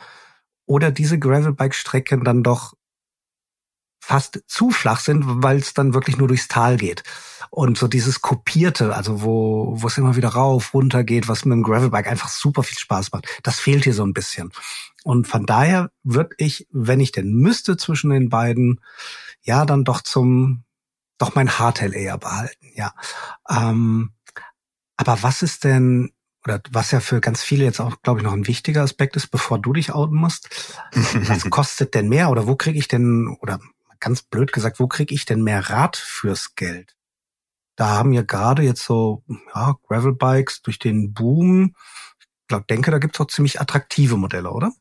Oder diese Gravelbike-Strecken dann doch fast zu flach sind, weil es dann wirklich nur durchs Tal geht. Und so dieses Kopierte, also wo, wo es immer wieder rauf, runter geht, was mit dem Gravelbike einfach super viel Spaß macht, das fehlt hier so ein bisschen. Und von daher würde ich, wenn ich denn müsste zwischen den beiden, ja, dann doch zum, doch mein Hardtail eher behalten, ja. Ähm, aber was ist denn, oder was ja für ganz viele jetzt auch, glaube ich, noch ein wichtiger Aspekt ist, bevor du dich outen musst, was kostet denn mehr oder wo kriege ich denn, oder ganz blöd gesagt, wo kriege ich denn mehr Rad fürs Geld? Da haben ja gerade jetzt so ja, Gravelbikes durch den Boom, ich glaube, denke, da gibt's auch ziemlich attraktive Modelle, oder?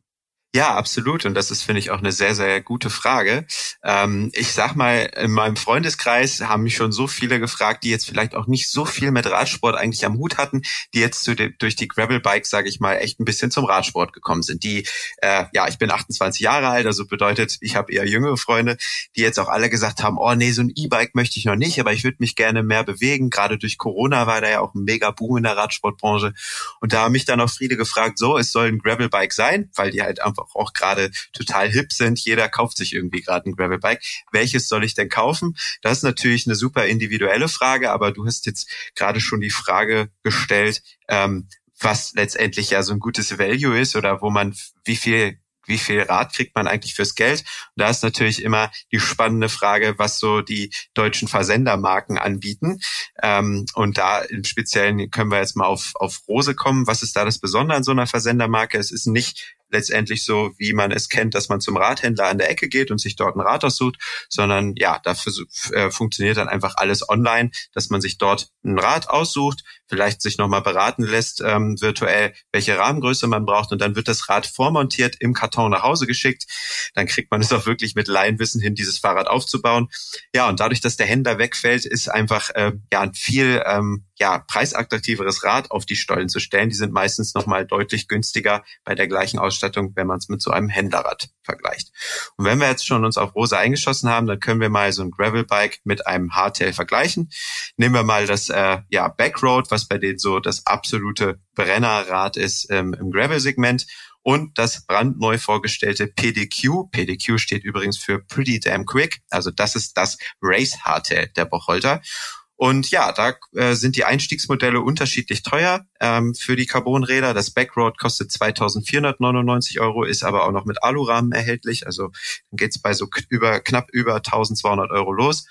Ja, absolut. Und das ist, finde ich, auch eine sehr, sehr gute Frage. Ähm, ich sag mal, in meinem Freundeskreis haben mich schon so viele gefragt, die jetzt vielleicht auch nicht so viel mit Radsport eigentlich am Hut hatten, die jetzt de, durch die Gravelbikes, sage ich mal, echt ein bisschen zum Radsport gekommen sind. Die, äh, ja, ich bin 28 Jahre alt, also bedeutet, ich habe eher jüngere Freunde, die jetzt auch alle gesagt haben, oh nee, so ein E-Bike möchte ich noch nicht, aber ich würde mich gerne mehr bewegen. Gerade durch Corona war da ja auch ein mega Boom in der Radsportbranche. Und da haben mich dann auch viele gefragt, so, es soll ein Gravelbike sein, weil die halt einfach auch gerade total hip sind. Jeder kauft sich irgendwie gerade ein Gravelbike. Welches soll ich denn kaufen? Das ist natürlich eine super individuelle Frage, aber du hast jetzt gerade schon die Frage gestellt, ähm, was letztendlich ja so ein gutes Value ist oder wo man wie viel wie viel Rad kriegt man eigentlich fürs Geld? Und da ist natürlich immer die spannende Frage, was so die deutschen Versendermarken anbieten. Ähm, und da im Speziellen können wir jetzt mal auf, auf Rose kommen. Was ist da das Besondere an so einer Versendermarke? Es ist nicht letztendlich so, wie man es kennt, dass man zum Radhändler an der Ecke geht und sich dort ein Rad aussucht, sondern ja, dafür äh, funktioniert dann einfach alles online, dass man sich dort ein Rad aussucht, vielleicht sich nochmal beraten lässt ähm, virtuell, welche Rahmengröße man braucht und dann wird das Rad vormontiert im Karton nach Hause geschickt. Dann kriegt man es auch wirklich mit Laienwissen hin, dieses Fahrrad aufzubauen. Ja, und dadurch, dass der Händler wegfällt, ist einfach äh, ja ein viel ähm, ja, preisattraktiveres Rad auf die Stollen zu stellen. Die sind meistens nochmal deutlich günstiger bei der gleichen Ausstattung, wenn man es mit so einem Händlerrad vergleicht. Und wenn wir jetzt schon uns auf Rose eingeschossen haben, dann können wir mal so ein Gravelbike mit einem Hardtail vergleichen. Nehmen wir mal das äh, ja, Backroad, was bei denen so das absolute Brennerrad ist ähm, im Gravel-Segment und das brandneu vorgestellte PDQ. PDQ steht übrigens für Pretty Damn Quick. Also das ist das Race Hardtail der Bocholter. Und ja, da äh, sind die Einstiegsmodelle unterschiedlich teuer ähm, für die Carbonräder. Das Backroad kostet 2.499 Euro, ist aber auch noch mit Alurahmen erhältlich. Also dann geht's bei so über knapp über 1.200 Euro los.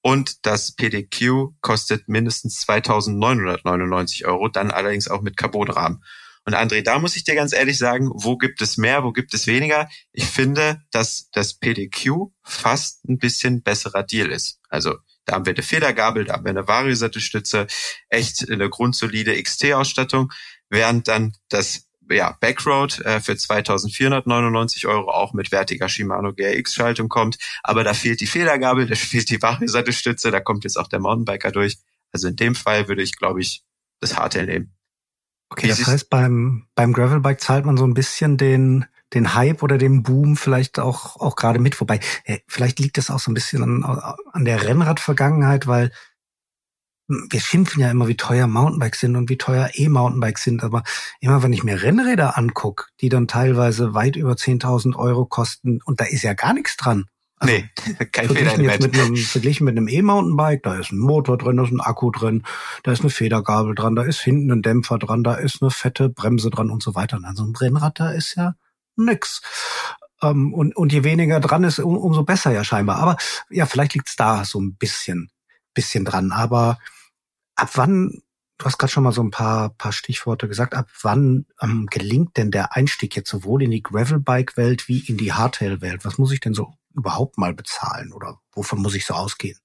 Und das PDQ kostet mindestens 2.999 Euro, dann allerdings auch mit Carbonrahmen. Und André, da muss ich dir ganz ehrlich sagen, wo gibt es mehr, wo gibt es weniger? Ich finde, dass das PDQ fast ein bisschen besserer Deal ist. Also da haben wir eine Federgabel, da haben wir eine Variosattelstütze, echt eine grundsolide XT-Ausstattung, während dann das ja, Backroad äh, für 2.499 Euro auch mit wertiger Shimano GRX-Schaltung kommt. Aber da fehlt die Federgabel, da fehlt die Variosattelstütze, da kommt jetzt auch der Mountainbiker durch. Also in dem Fall würde ich, glaube ich, das Hardtail nehmen. Okay, das heißt, beim, beim Gravelbike zahlt man so ein bisschen den, den Hype oder den Boom vielleicht auch, auch gerade mit. Wobei, äh, vielleicht liegt das auch so ein bisschen an, an der Rennradvergangenheit, weil wir schimpfen ja immer, wie teuer Mountainbikes sind und wie teuer E-Mountainbikes sind. Aber immer wenn ich mir Rennräder anguck, die dann teilweise weit über 10.000 Euro kosten und da ist ja gar nichts dran. Also, nee, kein Fehler jetzt mit einem, Verglichen mit einem E-Mountainbike, da ist ein Motor drin, da ist ein Akku drin, da ist eine Federgabel dran, da ist hinten ein Dämpfer dran, da ist eine fette Bremse dran und so weiter. Und an so einem Rennrad, da ist ja nix. Ähm, und, und je weniger dran ist, um, umso besser ja scheinbar. Aber ja, vielleicht liegt's da so ein bisschen. bisschen dran. Aber ab wann, du hast gerade schon mal so ein paar, paar Stichworte gesagt, ab wann ähm, gelingt denn der Einstieg jetzt sowohl in die Gravelbike-Welt wie in die Hardtail-Welt? Was muss ich denn so überhaupt mal bezahlen oder wovon muss ich so ausgehen?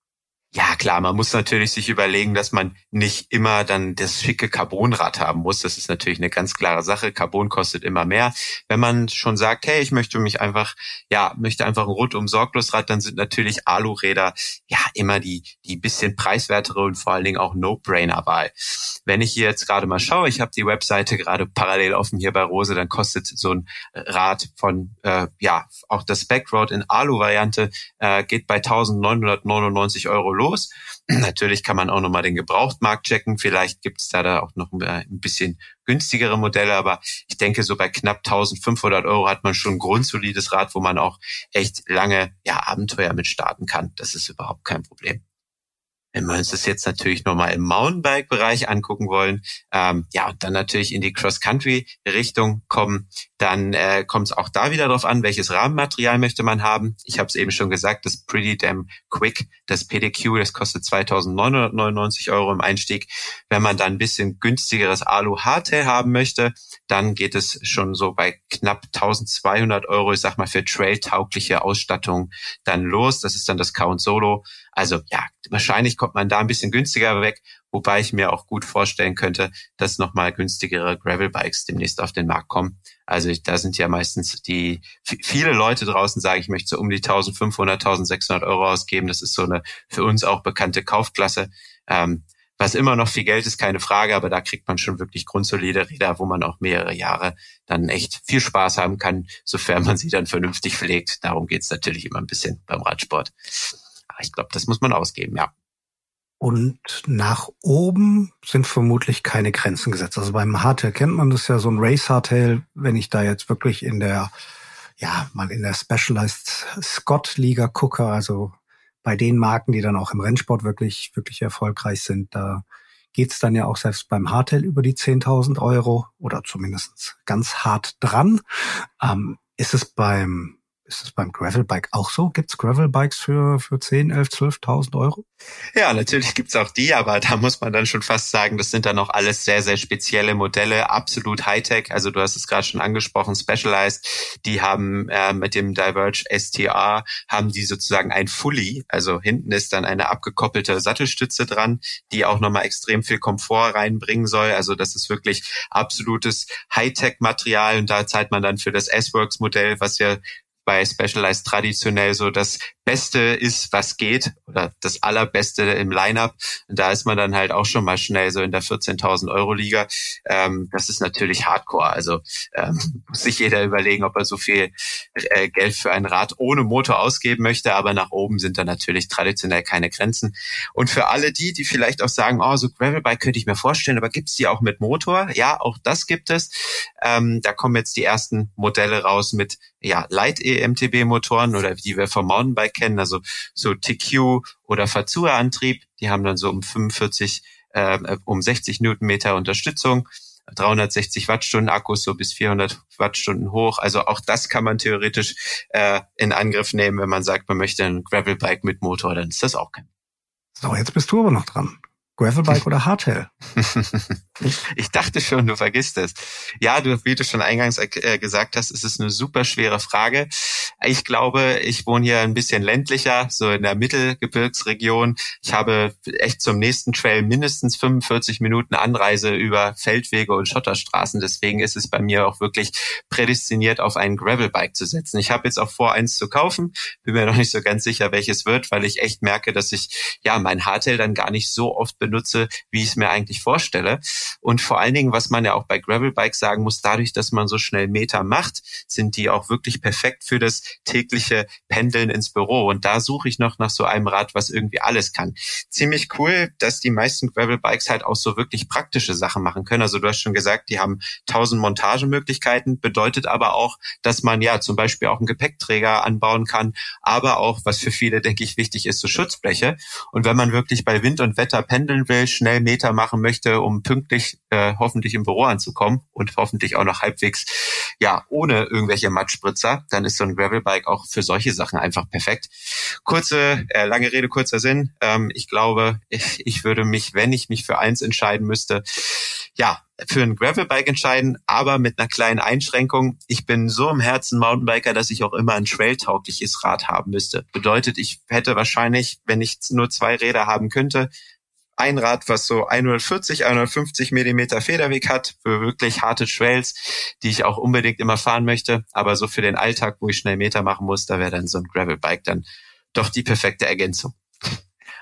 Ja, klar, man muss natürlich sich überlegen, dass man nicht immer dann das schicke Carbonrad haben muss. Das ist natürlich eine ganz klare Sache. Carbon kostet immer mehr. Wenn man schon sagt, hey, ich möchte mich einfach, ja, möchte einfach ein rundum Sorglosrad, dann sind natürlich Aluräder ja immer die, die bisschen preiswertere und vor allen Dingen auch No-Brainer-Wahl. Wenn ich hier jetzt gerade mal schaue, ich habe die Webseite gerade parallel offen hier bei Rose, dann kostet so ein Rad von, äh, ja, auch das Spec-Road in Alu-Variante äh, geht bei 1999 Euro los. Natürlich kann man auch nochmal den Gebrauchtmarkt checken. Vielleicht gibt es da, da auch noch ein bisschen günstigere Modelle, aber ich denke, so bei knapp 1500 Euro hat man schon ein grundsolides Rad, wo man auch echt lange ja, Abenteuer mit starten kann. Das ist überhaupt kein Problem. Wenn wir uns das jetzt natürlich nochmal im Mountainbike-Bereich angucken wollen, ähm, ja, und dann natürlich in die Cross-Country-Richtung kommen, dann äh, kommt es auch da wieder darauf an, welches Rahmenmaterial möchte man haben. Ich habe es eben schon gesagt, das Pretty Damn Quick, das PDQ, das kostet 2.999 Euro im Einstieg. Wenn man dann ein bisschen günstigeres Alu-Hardtail haben möchte, dann geht es schon so bei knapp 1.200 Euro, ich sag mal, für trail-taugliche Ausstattung dann los. Das ist dann das Count Solo. Also ja, wahrscheinlich kommt man da ein bisschen günstiger weg, wobei ich mir auch gut vorstellen könnte, dass nochmal günstigere Gravel-Bikes demnächst auf den Markt kommen. Also da sind ja meistens die viele Leute draußen sagen, ich möchte so um die 1500, 1600 Euro ausgeben. Das ist so eine für uns auch bekannte Kaufklasse. Ähm, was immer noch viel Geld ist, keine Frage, aber da kriegt man schon wirklich grundsolide Räder, wo man auch mehrere Jahre dann echt viel Spaß haben kann, sofern man sie dann vernünftig pflegt. Darum geht's natürlich immer ein bisschen beim Radsport. Aber ich glaube, das muss man ausgeben, ja. Und nach oben sind vermutlich keine Grenzen gesetzt. Also beim Hardtail kennt man das ja, so ein Race Hardtail, wenn ich da jetzt wirklich in der, ja, mal in der Specialized Scott Liga gucke, also bei den Marken, die dann auch im Rennsport wirklich, wirklich erfolgreich sind, da geht's dann ja auch selbst beim Hardtail über die 10.000 Euro oder zumindest ganz hart dran. Ähm, ist es beim ist das beim Gravelbike auch so? Gibt's Gravelbikes für, für 10, 11, 12.000 Euro? Ja, natürlich gibt's auch die, aber da muss man dann schon fast sagen, das sind dann noch alles sehr, sehr spezielle Modelle, absolut Hightech. Also du hast es gerade schon angesprochen, Specialized. Die haben äh, mit dem Diverge STR, haben die sozusagen ein Fully, also hinten ist dann eine abgekoppelte Sattelstütze dran, die auch nochmal extrem viel Komfort reinbringen soll. Also das ist wirklich absolutes Hightech-Material und da zahlt man dann für das S-Works-Modell, was ja bei Specialized traditionell so das Beste ist, was geht oder das Allerbeste im Lineup. Da ist man dann halt auch schon mal schnell so in der 14.000 Euro Liga. Ähm, das ist natürlich Hardcore. Also ähm, muss sich jeder überlegen, ob er so viel äh, Geld für ein Rad ohne Motor ausgeben möchte. Aber nach oben sind da natürlich traditionell keine Grenzen. Und für alle die, die vielleicht auch sagen, oh, so Gravelbike könnte ich mir vorstellen, aber gibt's die auch mit Motor? Ja, auch das gibt es. Ähm, da kommen jetzt die ersten Modelle raus mit ja, Light-EMTB-Motoren oder die wir vom Mountainbike kennen, also so TQ oder Fazua-Antrieb, die haben dann so um 45, äh, um 60 Newtonmeter Unterstützung. 360 Wattstunden Akkus so bis 400 Wattstunden hoch. Also auch das kann man theoretisch äh, in Angriff nehmen, wenn man sagt, man möchte ein Gravelbike mit Motor, dann ist das auch kein. So, jetzt bist du aber noch dran. Gravelbike oder Hardtail? ich dachte schon, du vergisst es. Ja, du, wie du schon eingangs äh, gesagt hast, ist es eine super schwere Frage. Ich glaube, ich wohne hier ein bisschen ländlicher, so in der Mittelgebirgsregion. Ich habe echt zum nächsten Trail mindestens 45 Minuten Anreise über Feldwege und Schotterstraßen. Deswegen ist es bei mir auch wirklich prädestiniert, auf ein Gravelbike zu setzen. Ich habe jetzt auch vor, eins zu kaufen. Bin mir noch nicht so ganz sicher, welches wird, weil ich echt merke, dass ich ja mein Hardtail dann gar nicht so oft benutze, wie ich es mir eigentlich vorstelle. Und vor allen Dingen, was man ja auch bei Gravelbikes sagen muss, dadurch, dass man so schnell Meter macht, sind die auch wirklich perfekt für das tägliche Pendeln ins Büro. Und da suche ich noch nach so einem Rad, was irgendwie alles kann. Ziemlich cool, dass die meisten Gravelbikes halt auch so wirklich praktische Sachen machen können. Also du hast schon gesagt, die haben tausend Montagemöglichkeiten, bedeutet aber auch, dass man ja zum Beispiel auch einen Gepäckträger anbauen kann, aber auch, was für viele, denke ich, wichtig ist, so Schutzbleche. Und wenn man wirklich bei Wind und Wetter pendeln erfüllen will, schnell Meter machen möchte, um pünktlich äh, hoffentlich im Büro anzukommen und hoffentlich auch noch halbwegs ja ohne irgendwelche Matschspritzer, dann ist so ein Gravelbike auch für solche Sachen einfach perfekt. Kurze, äh, lange Rede, kurzer Sinn. Ähm, ich glaube, ich, ich würde mich, wenn ich mich für eins entscheiden müsste, ja, für ein Gravelbike entscheiden, aber mit einer kleinen Einschränkung. Ich bin so im Herzen Mountainbiker, dass ich auch immer ein trailtaugliches Rad haben müsste. Bedeutet, ich hätte wahrscheinlich, wenn ich nur zwei Räder haben könnte, ein Rad, was so 140, 150 Millimeter Federweg hat für wirklich harte Trails, die ich auch unbedingt immer fahren möchte. Aber so für den Alltag, wo ich schnell Meter machen muss, da wäre dann so ein Gravelbike dann doch die perfekte Ergänzung.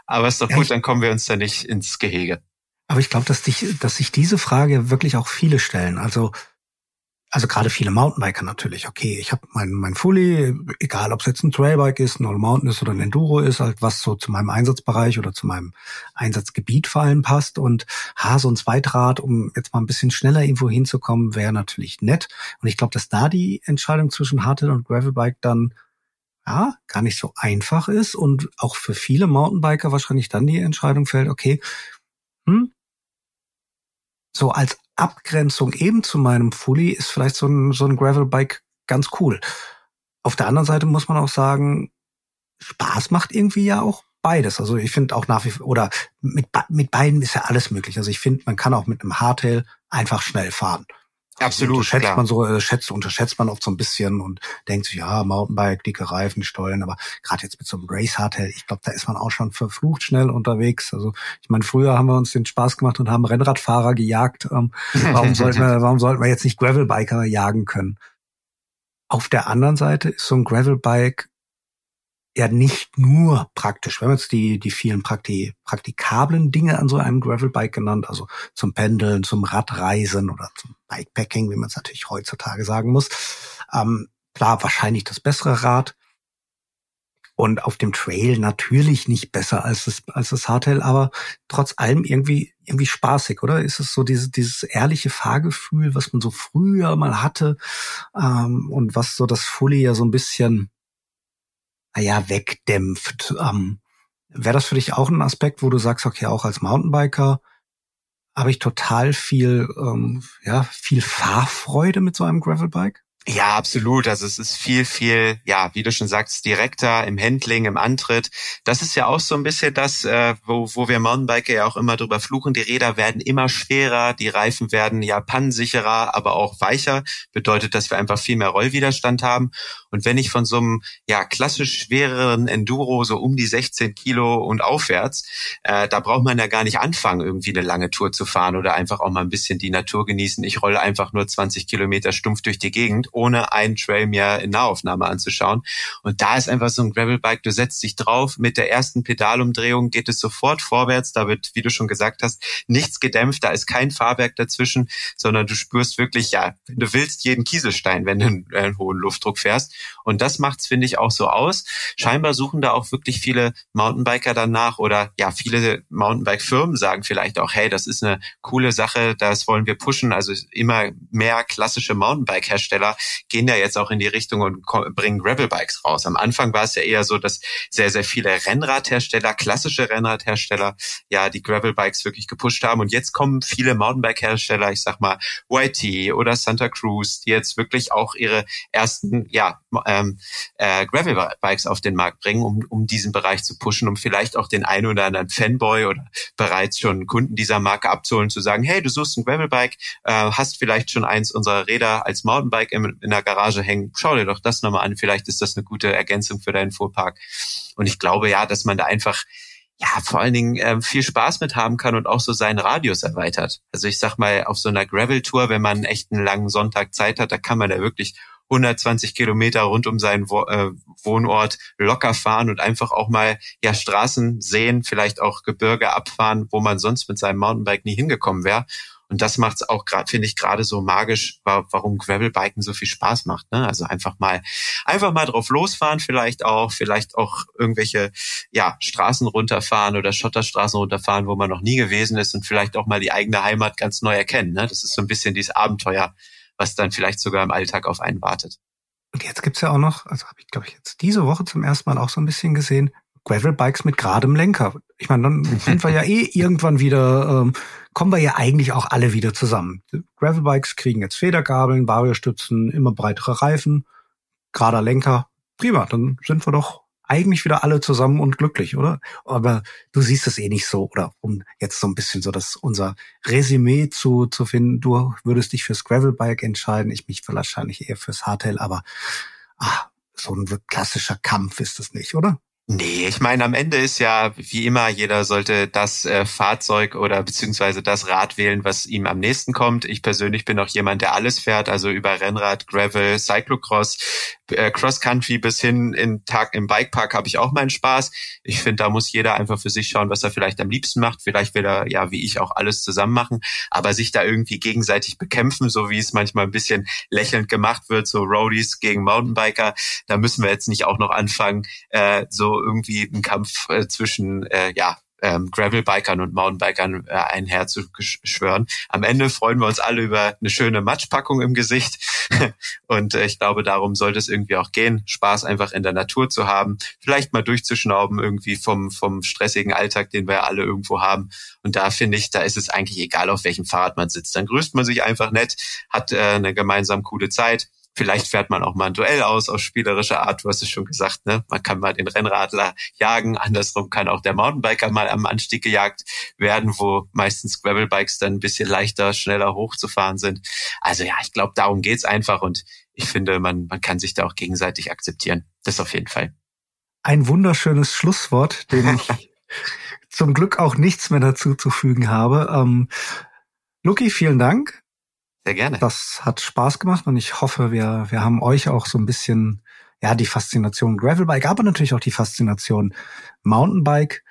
Aber ist doch gut, dann kommen wir uns da nicht ins Gehege. Aber ich glaube, dass, dich, dass sich diese Frage wirklich auch viele stellen. Also also gerade viele Mountainbiker natürlich. Okay, ich habe mein, mein Fully, egal ob es jetzt ein Trailbike ist, ein All Mountain ist oder ein Enduro ist, halt was so zu meinem Einsatzbereich oder zu meinem Einsatzgebiet vor allem passt. Und ha, so ein Zweitrad, um jetzt mal ein bisschen schneller irgendwo hinzukommen, wäre natürlich nett. Und ich glaube, dass da die Entscheidung zwischen Hardtail und Gravelbike dann ja, gar nicht so einfach ist und auch für viele Mountainbiker wahrscheinlich dann die Entscheidung fällt, okay, hm, so als Abgrenzung eben zu meinem Fully ist vielleicht so ein, so ein Gravelbike ganz cool. Auf der anderen Seite muss man auch sagen, Spaß macht irgendwie ja auch beides. Also ich finde auch nach wie vor, oder mit, mit beiden ist ja alles möglich. Also ich finde, man kann auch mit einem Hardtail einfach schnell fahren. Absolut. Unterschätzt klar. man so, äh, schätzt, unterschätzt man oft so ein bisschen und denkt sich, ja, Mountainbike, dicke Reifen, Stollen, aber gerade jetzt mit so einem Race Hardtail, ich glaube, da ist man auch schon verflucht schnell unterwegs. Also ich meine, früher haben wir uns den Spaß gemacht und haben Rennradfahrer gejagt. Ähm, warum sollten wir, warum sollten wir jetzt nicht Gravelbiker jagen können? Auf der anderen Seite ist so ein Gravelbike ja nicht nur praktisch. Wir haben jetzt die, die vielen Prakti praktikablen Dinge an so einem Gravelbike genannt, also zum Pendeln, zum Radreisen oder zum Bikepacking, wie man es natürlich heutzutage sagen muss. Ähm, klar, wahrscheinlich das bessere Rad. Und auf dem Trail natürlich nicht besser als das, als das Hardtail, aber trotz allem irgendwie, irgendwie spaßig, oder? Ist es so diese, dieses ehrliche Fahrgefühl, was man so früher mal hatte, ähm, und was so das Fully ja so ein bisschen, naja, wegdämpft. Ähm, Wäre das für dich auch ein Aspekt, wo du sagst, okay, auch als Mountainbiker habe ich total viel, ähm, ja, viel Fahrfreude mit so einem Gravelbike? Ja, absolut. Also es ist viel, viel, ja, wie du schon sagst, direkter im Handling, im Antritt. Das ist ja auch so ein bisschen das, äh, wo, wo wir Mountainbiker ja auch immer drüber fluchen. Die Räder werden immer schwerer, die Reifen werden ja pannensicherer, aber auch weicher. Bedeutet, dass wir einfach viel mehr Rollwiderstand haben. Und wenn ich von so einem ja klassisch schwereren Enduro so um die 16 Kilo und aufwärts, äh, da braucht man ja gar nicht anfangen, irgendwie eine lange Tour zu fahren oder einfach auch mal ein bisschen die Natur genießen. Ich rolle einfach nur 20 Kilometer stumpf durch die Gegend ohne einen Trail mir in Nahaufnahme anzuschauen. Und da ist einfach so ein Gravelbike, du setzt dich drauf, mit der ersten Pedalumdrehung geht es sofort vorwärts, da wird, wie du schon gesagt hast, nichts gedämpft, da ist kein Fahrwerk dazwischen, sondern du spürst wirklich, ja, du willst jeden Kieselstein, wenn du einen, einen hohen Luftdruck fährst. Und das macht's, finde ich, auch so aus. Scheinbar suchen da auch wirklich viele Mountainbiker danach oder ja, viele Mountainbike-Firmen sagen vielleicht auch, hey, das ist eine coole Sache, das wollen wir pushen. Also immer mehr klassische Mountainbike-Hersteller gehen ja jetzt auch in die Richtung und bringen Gravelbikes raus. Am Anfang war es ja eher so, dass sehr, sehr viele Rennradhersteller, klassische Rennradhersteller, ja, die Gravelbikes wirklich gepusht haben. Und jetzt kommen viele Mountainbike-Hersteller, ich sag mal YT oder Santa Cruz, die jetzt wirklich auch ihre ersten, ja, ähm, äh, Gravelbikes auf den Markt bringen, um, um diesen Bereich zu pushen, um vielleicht auch den einen oder anderen Fanboy oder bereits schon Kunden dieser Marke abzuholen, zu sagen, hey, du suchst ein Gravelbike, äh, hast vielleicht schon eins unserer Räder als Mountainbike im, in der Garage hängen, schau dir doch das nochmal an, vielleicht ist das eine gute Ergänzung für deinen Fuhrpark. Und ich glaube ja, dass man da einfach ja, vor allen Dingen ähm, viel Spaß mit haben kann und auch so seinen Radius erweitert. Also ich sag mal, auf so einer Gravel-Tour, wenn man echt einen langen Sonntag Zeit hat, da kann man da wirklich 120 Kilometer rund um seinen Wo äh, Wohnort locker fahren und einfach auch mal ja Straßen sehen, vielleicht auch Gebirge abfahren, wo man sonst mit seinem Mountainbike nie hingekommen wäre. Und das macht es auch gerade, finde ich, gerade so magisch, warum Gravelbiken so viel Spaß macht. Ne? Also einfach mal, einfach mal drauf losfahren, vielleicht auch, vielleicht auch irgendwelche ja, Straßen runterfahren oder Schotterstraßen runterfahren, wo man noch nie gewesen ist und vielleicht auch mal die eigene Heimat ganz neu erkennen. Ne? Das ist so ein bisschen dieses Abenteuer, was dann vielleicht sogar im Alltag auf einen wartet. Und jetzt gibt's ja auch noch, also habe ich, glaube ich, jetzt diese Woche zum ersten Mal auch so ein bisschen gesehen, Gravelbikes mit geradem Lenker. Ich meine, dann sind wir ja eh irgendwann wieder, ähm, kommen wir ja eigentlich auch alle wieder zusammen. Gravelbikes kriegen jetzt Federgabeln, Variostützen, immer breitere Reifen, gerader Lenker. Prima, dann sind wir doch eigentlich wieder alle zusammen und glücklich, oder? Aber du siehst es eh nicht so, oder um jetzt so ein bisschen so das unser Resümee zu, zu finden, du würdest dich fürs Gravelbike entscheiden, ich mich wahrscheinlich eher fürs Hardtail, aber ah, so ein klassischer Kampf ist es nicht, oder? Nee, ich meine, am Ende ist ja, wie immer, jeder sollte das äh, Fahrzeug oder beziehungsweise das Rad wählen, was ihm am nächsten kommt. Ich persönlich bin auch jemand, der alles fährt, also über Rennrad, Gravel, Cyclocross, äh, Cross Country bis hin in Tag im Bikepark habe ich auch meinen Spaß. Ich finde, da muss jeder einfach für sich schauen, was er vielleicht am liebsten macht. Vielleicht will er ja, wie ich, auch alles zusammen machen, aber sich da irgendwie gegenseitig bekämpfen, so wie es manchmal ein bisschen lächelnd gemacht wird, so Roadies gegen Mountainbiker, da müssen wir jetzt nicht auch noch anfangen, äh, so irgendwie ein Kampf äh, zwischen äh, ja ähm, Gravelbikern und Mountainbikern äh, einherzuschwören. Am Ende freuen wir uns alle über eine schöne Matschpackung im Gesicht. und äh, ich glaube, darum sollte es irgendwie auch gehen, Spaß einfach in der Natur zu haben, vielleicht mal durchzuschnauben irgendwie vom, vom stressigen Alltag, den wir alle irgendwo haben. Und da finde ich, da ist es eigentlich egal, auf welchem Fahrrad man sitzt. Dann grüßt man sich einfach nett, hat äh, eine gemeinsam coole Zeit Vielleicht fährt man auch mal ein Duell aus aus spielerischer Art. Du hast es schon gesagt, ne? Man kann mal den Rennradler jagen. Andersrum kann auch der Mountainbiker mal am Anstieg gejagt werden, wo meistens Gravelbikes dann ein bisschen leichter, schneller hochzufahren sind. Also ja, ich glaube, darum geht's einfach und ich finde, man, man kann sich da auch gegenseitig akzeptieren. Das auf jeden Fall. Ein wunderschönes Schlusswort, dem ich zum Glück auch nichts mehr dazu zu fügen habe. Ähm, Luki, vielen Dank. Sehr gerne. Das hat Spaß gemacht und ich hoffe, wir, wir haben euch auch so ein bisschen, ja, die Faszination Gravelbike, aber natürlich auch die Faszination Mountainbike,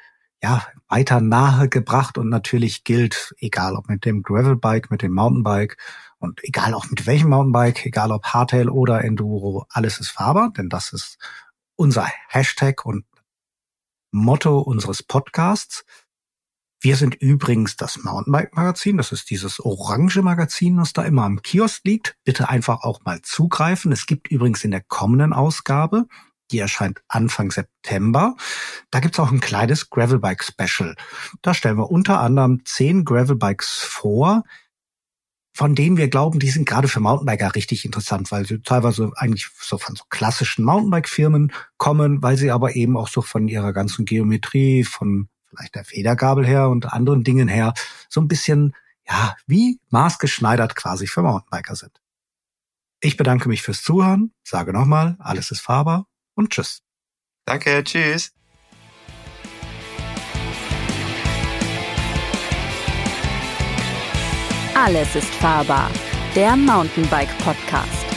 ja, weiter nahe gebracht und natürlich gilt, egal ob mit dem Gravelbike, mit dem Mountainbike und egal auch mit welchem Mountainbike, egal ob Hardtail oder Enduro, alles ist fahrbar, denn das ist unser Hashtag und Motto unseres Podcasts. Wir sind übrigens das Mountainbike-Magazin. Das ist dieses orange Magazin, was da immer am Kiosk liegt. Bitte einfach auch mal zugreifen. Es gibt übrigens in der kommenden Ausgabe, die erscheint Anfang September. Da gibt's auch ein kleines Gravelbike-Special. Da stellen wir unter anderem zehn Gravelbikes vor, von denen wir glauben, die sind gerade für Mountainbiker richtig interessant, weil sie teilweise eigentlich so von so klassischen Mountainbike-Firmen kommen, weil sie aber eben auch so von ihrer ganzen Geometrie, von vielleicht der Federgabel her und anderen Dingen her, so ein bisschen, ja, wie maßgeschneidert quasi für Mountainbiker sind. Ich bedanke mich fürs Zuhören, sage nochmal, alles ist fahrbar und tschüss. Danke, tschüss. Alles ist fahrbar. Der Mountainbike Podcast.